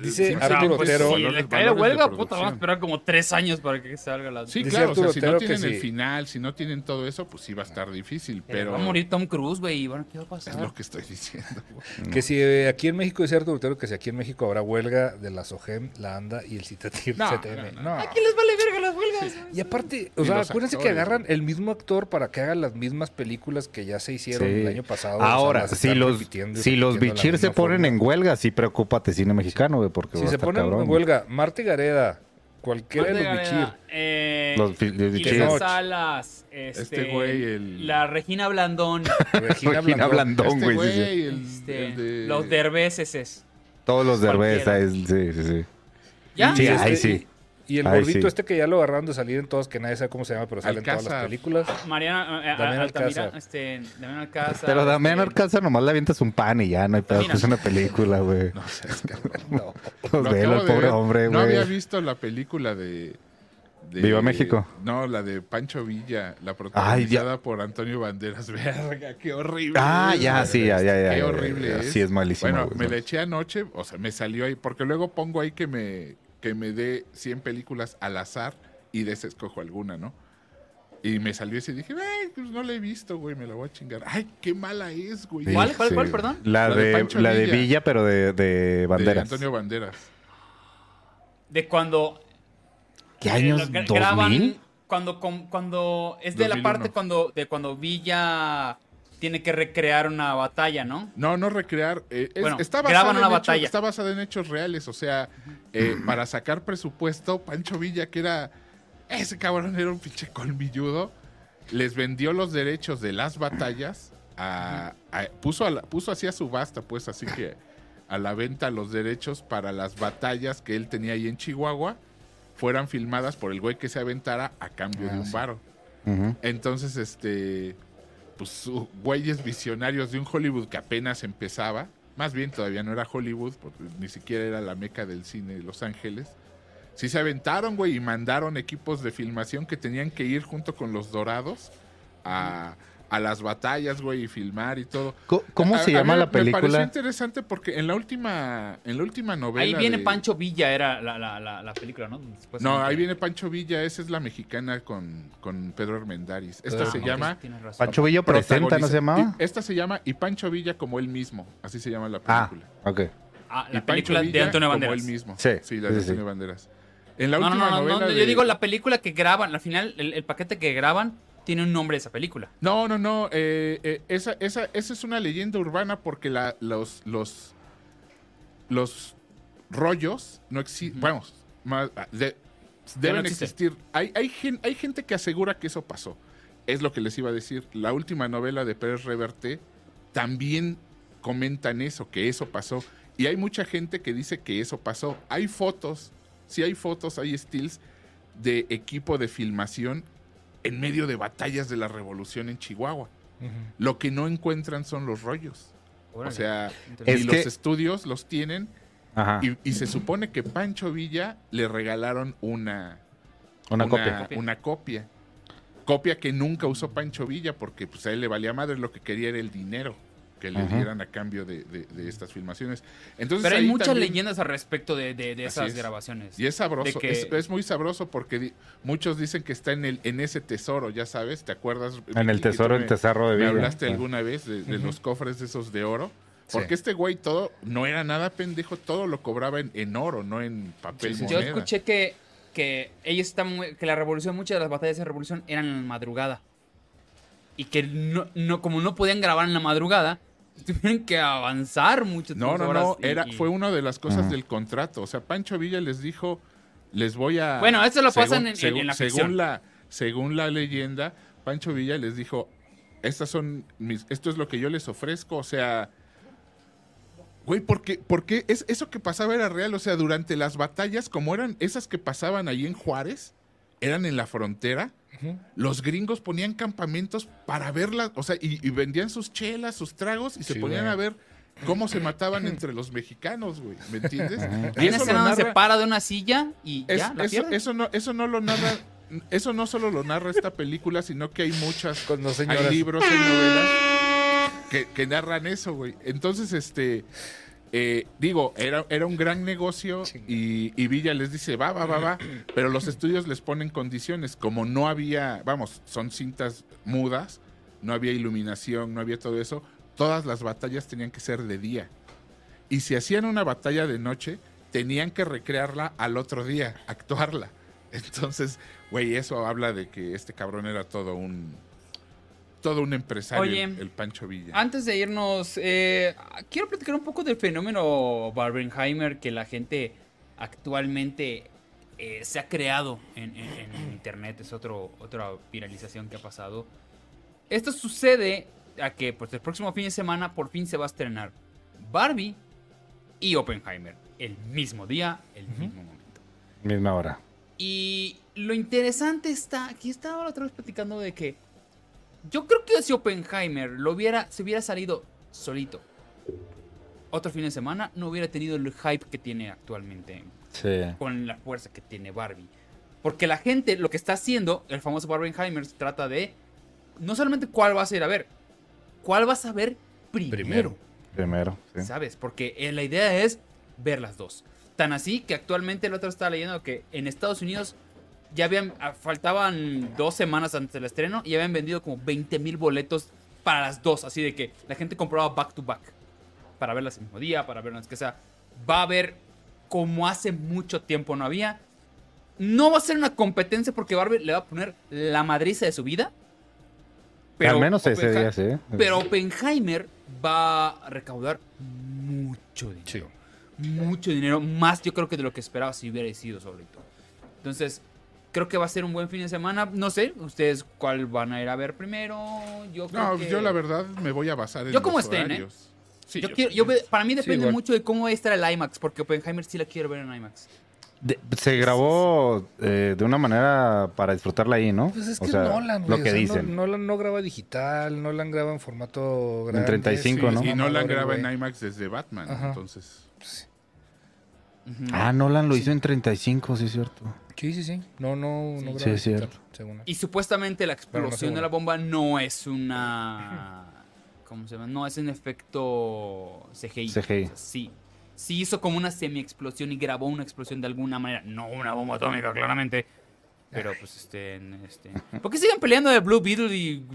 Dice Sí, Arturo pues, Otero- Si le cae la de huelga, puta, vamos a esperar como tres años para que salga la. Sí, Dice claro, o sea, si no tienen el sí. final, si no tienen todo eso, pues sí va a estar difícil, pero Va a morir Tom Cruise, güey. y Bueno, ¿qué va a pasar? es lo que estoy diciendo. Que si eh, aquí en México, dice Arturo Otero, que si aquí en México habrá huelga de la SOGEM, la ANDA y el CITATIR No, CTM. no, No. ¿A quién les vale verga las huelgas? Y aparte, o Y sea, acuérdense que agarran el mismo actor para que haga las mismas películas que ya se hicieron Sí. el año pasado. o sea, ahora, si los, si los bichir se ponen en huelga, sí preocúpate cine mexicano, güey, porque Si va a se estar ponen cabrón. en huelga, Marta y Gareda, cualquiera de los bichir. Eh, Los fi-. Salas. Este, Este güey, el- La Regina Blandón. Regina Regina Blandón. Blandón, Este güey, güey, sí, sí. el, este, el de... Los derbeces es. Todos los Cualquiera. ahí, sí, sí, sí. ¿Ya? Sí, ahí este- sí. Y el gordito sí. este que ya lo agarraron de salir en todas, que nadie sabe cómo se llama, pero sale en todas las películas. Mariana eh, Damián Altamira, Alcázar. este, Damián Alcázar. Pero Damián este, Alcázar nomás le avientas un pan y ya, no hay pedo, Mira. es una película, güey. No seas cabrón. No. Pues Lo velo, acabo el pobre ver. hombre, No había güey. visto la película de, de- Viva México. No, la de Pancho Villa, la Ay, protagonizada por Antonio Banderas. Verga, qué horrible. Ah, es, ya, güey. sí, ya, ya, ya. Qué ya, horrible ya, es. Sí, es malísimo. Bueno, güey, me no. la eché anoche, o sea, me salió ahí, porque luego pongo ahí que me, que me dé 100 películas al azar y de esa escojo alguna, ¿no? Y me salió ese y dije, "Ay, pues no la he visto, güey, me la voy a chingar. Ay, qué mala es, güey. Sí, ¿Cuál, cuál, sí. cuál, perdón? La La de de, la de Villa. Pero de, de De banderas. Antonio Banderas. De cuando. ¿Qué eh, años? gra- graban- ¿2000? Cuando, cuando. Es de la 2001. parte cuando, de cuando Villa tiene que recrear una batalla, ¿no? No, no recrear. eh, es- Bueno, está, graban una en hechos- batalla. está basada en hechos reales. O sea, eh, para sacar presupuesto, Pancho Villa, que era. Ese cabrón era un pinche colmilludo. Les vendió los derechos de las batallas. a- a- puso, a la- puso así a subasta, pues, así que a la venta los derechos para las batallas que él tenía ahí en Chihuahua fueran filmadas por el güey que se aventara a cambio de un varo. Ujú. Entonces, este, pues güeyes visionarios de un Hollywood que apenas empezaba, más bien todavía no era Hollywood, porque ni siquiera era la meca del cine de Los Ángeles. Sí se aventaron, güey, y mandaron equipos de filmación que tenían que ir junto con los dorados a, a las batallas, güey, y filmar y todo. ¿Cómo A- se a llama mí la Me pareció película? interesante porque en la última, en la última novela. Ahí viene de- Pancho Villa, era la, la, la, la película, ¿no? No, ahí viene Pancho Villa, esa es la mexicana con, con Pedro Armendáriz. Esta Ah, se llama razón. Pancho Villa presenta, ¿no se y- Esta se llama Y Pancho Villa como él mismo. Así se llama la Ah, película. ok. Ah, y la Pancho película de Antonio como Banderas. él mismo. Sí, la sí, de sí, Antonio. Banderas. En la No, no, última no, no, novela no, de- yo digo la película que graban, al final el, el paquete que graban tiene un nombre esa película. No, no, no. eh, eh, esa, esa, esa es una leyenda urbana porque la, los, los, los rollos no existen. Vamos, más, ah, de- deben no existir. Hay, hay, gen- hay gente que asegura que eso pasó. Es lo que les iba a decir. La última novela de Pérez Reverte también comentan eso, que eso pasó. Y hay mucha gente que dice que eso pasó. Hay fotos, sí hay fotos, hay stills de equipo de filmación en medio de batallas de la revolución en Chihuahua. Lo que no encuentran son los rollos. O sea, Es y que- los estudios los tienen Ajá. y, y se supone que Pancho Villa le regalaron una, Una copia. Una copia. Copia que nunca usó Pancho Villa porque pues, a él le valía madre, lo que quería era el dinero. Que le dieran a cambio de, de- de estas filmaciones. Entonces, Pero hay muchas también- leyendas al respecto de, de- de esas es. grabaciones. Y es sabroso, De que- es, es muy sabroso porque di- muchos dicen que está en el en ese tesoro, ya sabes, ¿te acuerdas? En el tesoro, el me- tesoro de Me vida. hablaste Sí. alguna vez de, de los cofres esos de oro. Sí. Porque este güey todo no era nada pendejo, todo lo cobraba en, en oro, no en papel Yo moneda. escuché que, que ellos están muy- que la revolución, muchas de las batallas de revolución eran en la madrugada. Y que no, no, como no podían grabar en la madrugada, tuvieron que avanzar muchas No, no, horas no, y- era, y- fue una de las cosas del contrato. O sea, Pancho Villa les dijo, les voy a... Bueno, eso lo según- pasan en- en- según, en la según ficción. la Según la leyenda, Pancho Villa les dijo, estas son mis, esto es lo que yo les ofrezco, o sea... Güey, porque, porque es, eso que pasaba era real, o sea, durante las batallas, como eran esas que pasaban ahí en Juárez, eran en la frontera, los gringos ponían campamentos para verlas, o sea, y, y vendían sus chelas, sus tragos, y se Sí, ponían güey. a ver cómo se mataban entre los mexicanos, güey, ¿me entiendes? Y eso lo escena donde se narra- para de una silla y es- ya, la eso, pierde. eso no, eso no lo narra, eso no solo lo narra esta película, sino que hay muchas, Con los hay libros, hay novelas que, que narran eso, güey. Entonces, este, eh, digo, era, era un gran negocio y, y Villa les dice, va, va, va, va, pero los estudios les ponen condiciones, como no había, vamos, son cintas mudas, no había iluminación, no había todo eso, todas las batallas tenían que ser de día. Y si hacían una batalla de noche, tenían que recrearla al otro día, actuarla. Entonces, güey, eso habla de que este cabrón era todo un todo un empresario, Oye, el, el Pancho Villa. Antes de irnos, eh, quiero platicar un poco del fenómeno Barbenheimer que la gente actualmente eh, se ha creado en, en- en internet. Es otro, otra viralización que ha pasado. Esto sucede a que pues, el próximo fin de semana por fin se va a estrenar Barbie y Oppenheimer. El mismo día, el mismo momento. Misma hora. Y lo interesante está, aquí estaba la otra vez platicando de que yo creo que si Oppenheimer lo hubiera, se hubiera salido solito otro fin de semana, no hubiera tenido el hype que tiene actualmente Sí. con la fuerza que tiene Barbie. Porque la gente lo que está haciendo, el famoso Barbenheimer, se trata de no solamente cuál vas a ir a ver, cuál vas a ver primero. Primero. Primero. sí. ¿Sabes? Porque eh, la idea es ver las dos. Tan así que actualmente el otro estaba leyendo que en Estados Unidos ya habían, ah, faltaban dos semanas antes del estreno y habían vendido como 20 mil boletos para las dos. Así de que la gente compraba back to back para verlas el mismo día, para verlas que sea. Va a haber como hace mucho tiempo no había. No va a ser una competencia porque Barbie le va a poner la madriza de su vida. Al menos ese día, sí. Pero Oppenheimer va a recaudar mucho dinero. Mucho dinero, más yo creo que de lo que esperaba si hubiera sido solito. Entonces, creo que va a ser un buen fin de semana. No sé, ustedes cuál van a ir a ver primero. Yo creo No, que... yo la verdad me voy a basar en Yo como los estén, ¿eh? Sí, yo yo- quiero, yo para mí depende mucho de cómo va a estar el IMAX, porque Oppenheimer sí la quiero ver en IMAX. De- se grabó eh, de una manera para disfrutarla ahí, ¿no? Pues es O que sea, Nolan, Lo que o sea, dicen. No- Nolan no graba digital, Nolan graba en formato grande. 35, sí, ¿no? Y no la mamador, graba en IMAX desde Batman, Ajá. entonces... Ah, Nolan lo hizo en 35, sí es cierto. Sí, sí, sí. No, no, no Sí, es cierto. según. Y supuestamente la no explosión de la bomba no es una... ¿Cómo se llama? No es un efecto CGI. CGI. O sea, sí. Sí hizo como una semi-explosión y grabó una explosión de alguna manera. No una bomba atómica, claramente. Pero pues este... este... ¿Por qué siguen peleando de Blue Beetle y...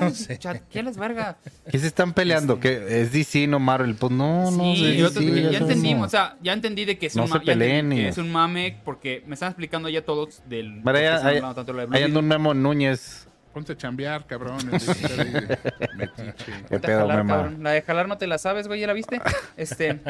Ay, chat, ¿Qué les verga? ¿Qué se están peleando? ¿Que es DC, no Marvel? Pues no, no. Sí, es yo ya, entendimos, no. o sea, ya entendí de que es, No un, se ma- ya entendí peleen que y- es un mame porque me están explicando ya todos del Pero tanto de ahí anda un. Memo Núñez. Ponte a chambear, cabrón. ¿Qué Ponte a pedo, jalar, cabrón. La de jalar no te la sabes, güey, ¿ya la viste? Este.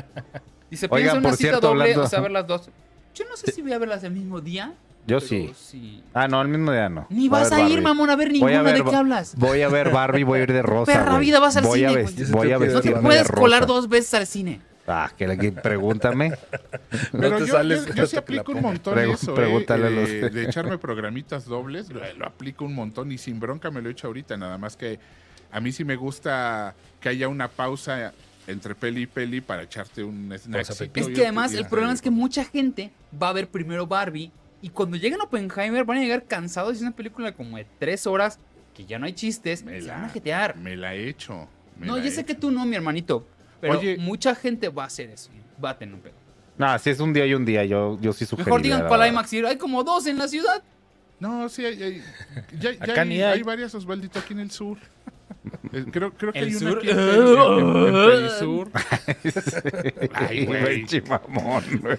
Dice, Oigan, piensa una por cita cierto, doble, hablando- o sea, ver las dos. Yo no sé si voy a verlas el mismo día. Yo sí. Ah, no, el mismo día no. Ni Voy vas a, ir, mamón, a ver a ninguna. ¿De qué hablas? Voy a ver Barbie, voy a ir de rosa. Perra vida, vas al voy cine, A vestir, voy a tengo que ir No te puedes rosa. colar dos veces al cine. Ah, que, que- pregúntame. Pero te yo, sales, yo- sí aplico un montón Pregu- eso, pregúntale a eh, los- de, de echarme programitas dobles, lo, lo aplico un montón y sin bronca me lo he hecho ahorita, nada más que a mí sí me gusta que haya una pausa entre peli y peli para echarte un snack. Es que además el problema es que mucha gente va a ver primero Barbie y cuando lleguen a Oppenheimer van a llegar cansados y es una película como de tres horas que ya no hay chistes Me y se la- van a jetear. Me la he hecho. No, yo sé que tú no, mi hermanito. Pero Oye. mucha gente va a hacer eso. Va a tener un pedo. No, si es un día y un día, yo, yo sí sugeriría. Mejor digan cuál. IMAX. y Hay como dos en la ciudad. No, sí, hay, hay- ya, ya Acá hay, ni hay. hay varias Osvaldito aquí en el sur. Eh, Creo, creo que ¿El hay una sur? aquí en, en- en Perisur. Ay, güey, chimamón, güey.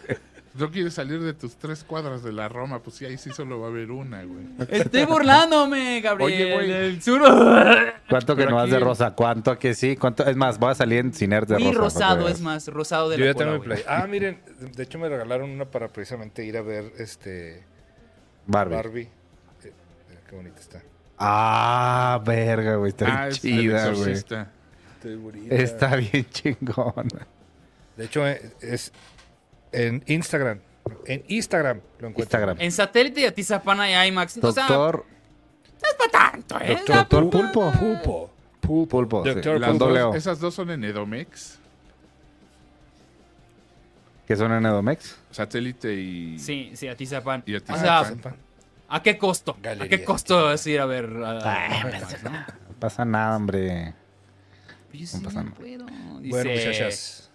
No quieres salir de tus tres cuadras de la Roma, pues sí, ahí sí solo va a haber una, güey. Estoy burlándome, Gabriel. Oye, güey. El sur. ¿Cuánto que Pero no vas aquí de rosa? ¿Cuánto que sí? ¿Cuánto? Es más, voy a salir en Ciner de rosa. que rosado, es más. Rosado de Yo la ya tengo mi play. Ah, miren, de hecho me regalaron una para precisamente ir a ver este Barbie. Barbie. Eh, eh, qué bonita está. Ah, verga, güey. Está Ah, bien es chida, güey. Está bien chingona. De hecho, eh, es en Instagram. En Instagram lo encuentro. Instagram. En satélite y Atizapana y IMAX. O sea, Doctor, no es para tanto, ¿eh? Doctor, Doctor Pulpo. Pulpo. Pulpo. Pulpo, sí. Doctor Las dos- O. esas dos son en Edomex, ¿Que son en Edomex? satélite y... Sí, sí, Atizapan. Y O sea, ¿a qué costo? ¿A qué costo es ir a ver a- a- Ay, IMAX, no? No pasa nada, hombre. Yo sí No pasa no nada. puedo. Dice, Bueno, muchachas.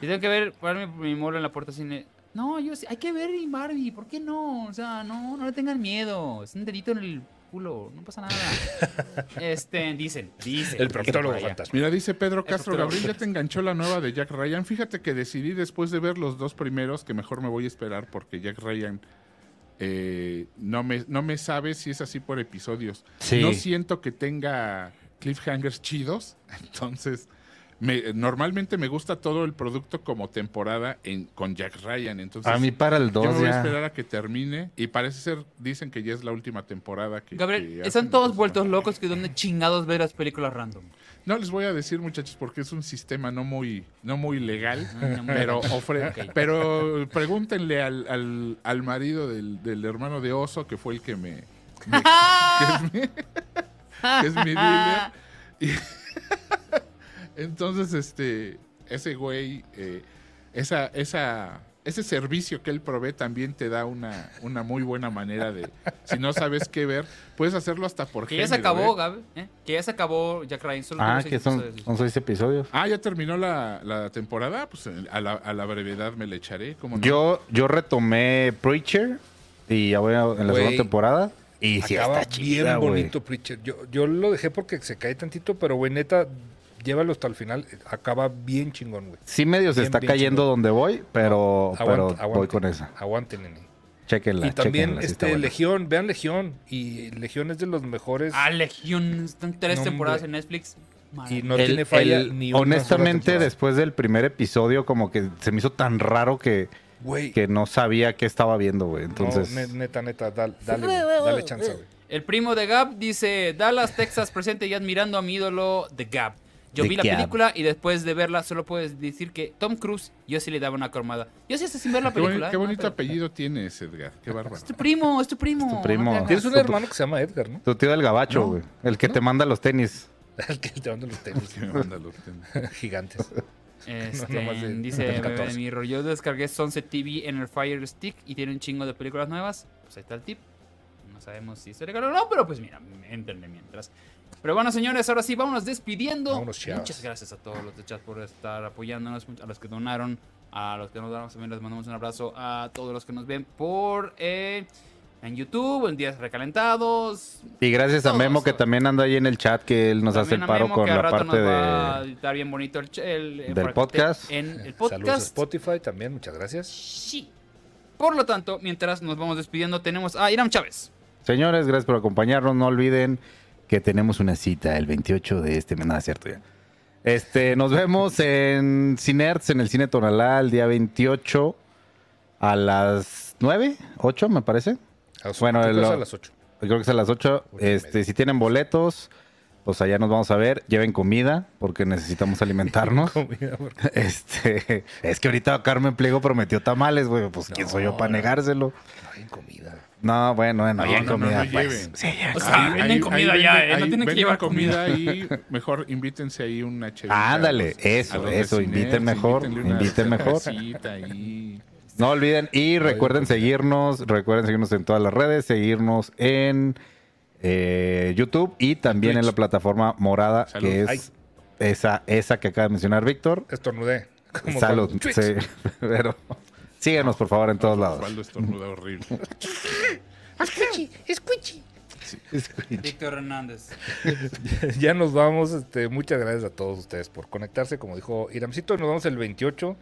Yo tengo que ver, ponerme mi molo en la puerta cine. No, yo sí, hay que ver en Barbie, ¿por qué no? O sea, no, no le tengan miedo. Es un delito en el culo, no pasa nada. este, dicen, dicen. El proctólogo fantasma. Mira, dice Pedro Castro, Gabriel, ya te enganchó la nueva de Jack Ryan. Fíjate que decidí después de ver los dos primeros que mejor me voy a esperar porque Jack Ryan eh, no, me, no me sabe si es así por episodios. Sí. No siento que tenga cliffhangers chidos, entonces me- normalmente me gusta todo el producto como temporada en, con Jack Ryan. Entonces A mí para el yo me 2 voy a esperar a que termine y parece ser, dicen que ya es la última temporada que... Gabriel, que están todos vueltos locos que donde chingados ver las películas random. No les voy a decir, muchachos, porque es un sistema no muy, no muy legal, no muy pero, ofre- pero pregúntenle al, al- al marido del, del hermano de Oso, que fue el que me... me- que, es mi, que es mi dealer. Y- entonces, este, ese güey, eh, esa, esa, ese servicio que él provee también te da una, una muy buena manera de, si no sabes qué ver, puedes hacerlo hasta por Que ya se acabó, ¿eh? Gabe, ¿eh? Que ya se acabó Jack Ryan. Solo Ah, que son, son seis episodios. Ah, ya terminó la, la temporada, pues eh, a la, a la brevedad me le echaré. ¿cómo no? Yo, yo retomé Preacher y ya voy a- en la Güey, segunda temporada. Y sí Acaba está chida, bien bonito Preacher. Yo, yo lo dejé porque se cae tantito, pero güey, neta, llévalo hasta el final. Acaba bien chingón, güey. Sí medio se Bien, está bien cayendo chingón. donde voy, pero, voy aguante. con esa. Aguante, nene. Chequenla, y también chequenla, este buena. Legión, vean Legión. Y Legión es de los mejores. Ah, Legión. Están tres No, temporadas en Netflix. y no El- tiene falla el- ni una honestamente, después del primer episodio, como que se me hizo tan raro que, que no sabía qué estaba viendo, güey. no, Entonces, ne- neta, neta, dale, dale, dale chance, güey. El primo de Gab dice, Dallas, Texas, presente y admirando a mi ídolo de Gab. Yo vi la película y después de verla solo puedes decir que Tom Cruise, yo sí le daba una cromada. Yo sí hasta sin ver la película. qué bonito No, apellido tienes, Edgar. Qué bárbaro. Es tu primo, es tu primo. Es tu primo. no te hagas. Tienes un hermano que se llama Edgar, ¿no? tu tío del gabacho, No. güey. El que te manda los tenis. El que te manda los tenis Que me manda los tenis. gigantes. Este, No, de- dice Bebé 14. Mirror, yo descargué Sunset TV en el Fire Stick y tiene un chingo de películas nuevas. Pues ahí está el tip. No sabemos si se regaló o no, pero pues mira, entrenle mientras. Pero bueno, señores, ahora sí, vámonos despidiendo. Vámonos. Muchas gracias a todos los de chat por estar apoyándonos, a los que donaron, a los que nos donaron también les mandamos un abrazo a todos los que nos ven por eh, en YouTube, en Días Recalentados. Y gracias a Memo, que también anda ahí en el chat, que él nos hace el paro Memo, con la rato parte nos va a de... editar bien bonito el, el- del podcast. En el Saludos a podcast. Spotify también, muchas gracias. Sí. Por lo tanto, mientras nos vamos despidiendo, tenemos a Iram Chávez. Señores, gracias por acompañarnos. No olviden que tenemos una cita el 28 de este mes. Nada, cierto ya. Este, nos vemos en Cinerts, en el Cine Tonalá, el día 28 a las 9, 8 me parece. A las- Bueno, creo que es a las 8. Creo que es a las 8. Ocho y Este, si tienen boletos, pues allá nos vamos a ver. Lleven comida, porque necesitamos alimentarnos. este, es que ahorita Carmen Pliego prometió tamales, güey. Pues quién soy yo No, para no. negárselo. Hay comida. No, bueno, bueno, No, lleven no, no, comida, no pues. lleven. Sí, lleven O sea, venden comida ya, ¿eh? No tienen que llevar comida y mejor invítense ahí una chévere. Ándale, eso, eso, inviten mejor, inviten mejor. No olviden y recuerden seguirnos, recuerden seguirnos en todas las redes, seguirnos en eh, YouTube y también en, la plataforma morada Salud. que Ay. es esa, esa que acaba de mencionar Víctor. Estornudé. Como Salud. Sí, pero síguenos, por favor, en todos lados. Osvaldo estornuda horrible. Víctor Hernández. ya nos vamos. Este, muchas gracias a todos ustedes por conectarse. Como dijo Iramcito, nos vamos el 28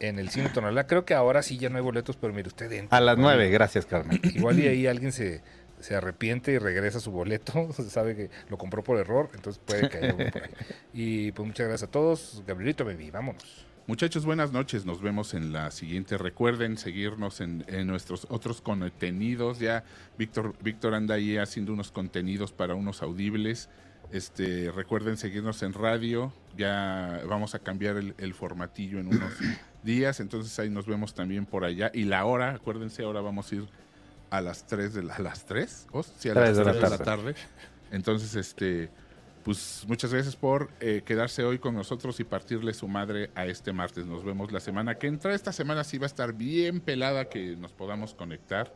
en el Cine Tonalá. Creo que ahora sí ya no hay boletos, pero mire, usted entra. A las nueve, gracias, Carmen. Igual y ahí alguien se, se arrepiente y regresa su boleto. Sabe que lo compró por error, entonces puede haya uno por ahí. Y pues muchas gracias a todos. Gabrielito, baby, vámonos. Muchachos, buenas noches. Nos vemos en la siguiente. Recuerden seguirnos en, en nuestros otros contenidos. Ya Víctor, Víctor anda ahí haciendo unos contenidos para unos audibles. Este, recuerden seguirnos en radio. Ya vamos a cambiar el, el formatillo en unos días. Entonces ahí nos vemos también por allá. Y la hora, acuérdense, ahora vamos a ir a las 3 de la, ¿a las 3? ¿O? Sí, a las Tres de la 3 de la tarde. tarde. Entonces, este, pues muchas gracias por eh, quedarse hoy con nosotros y partirle su madre a este martes. Nos vemos la semana que entra. Esta semana sí va a estar bien pelada que nos podamos conectar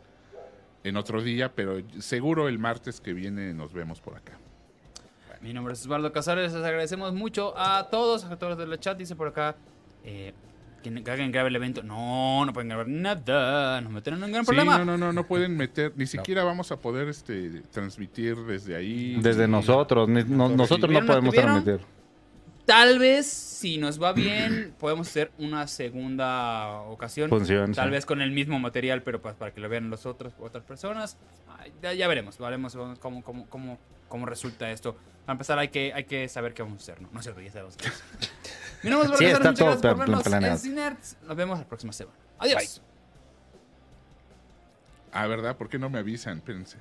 en otro día, pero seguro el martes que viene nos vemos por acá. Mi nombre es Osvaldo Casares. Les agradecemos mucho a todos, a todos del chat. Dice por acá eh, que que alguien grabe el evento. No, no pueden grabar nada. Nos meten en un gran Sí, problema. no, no, no, no pueden meter, ni siquiera vamos a poder este, transmitir desde ahí. Desde nosotros, ni- no- nosotros no ¿Vieron lo que podemos transmitir. Tal vez, si nos va bien, podemos hacer una segunda ocasión. Función, Tal sí. vez con el mismo material, pero pues para que lo vean los otros, otras personas. Ya, ya veremos, veremos cómo, cómo, cómo, cómo resulta esto. Para empezar, hay que, hay que saber qué vamos a hacer, ¿no? No es cierto, ya sabemos qué es. Mi nombre es Sí, está Muchas todo gracias por pla- vernos planeado. en Cinerts. Nos vemos la próxima semana. Adiós. Ah, ¿verdad? ¿Por qué no me avisan? Espérense.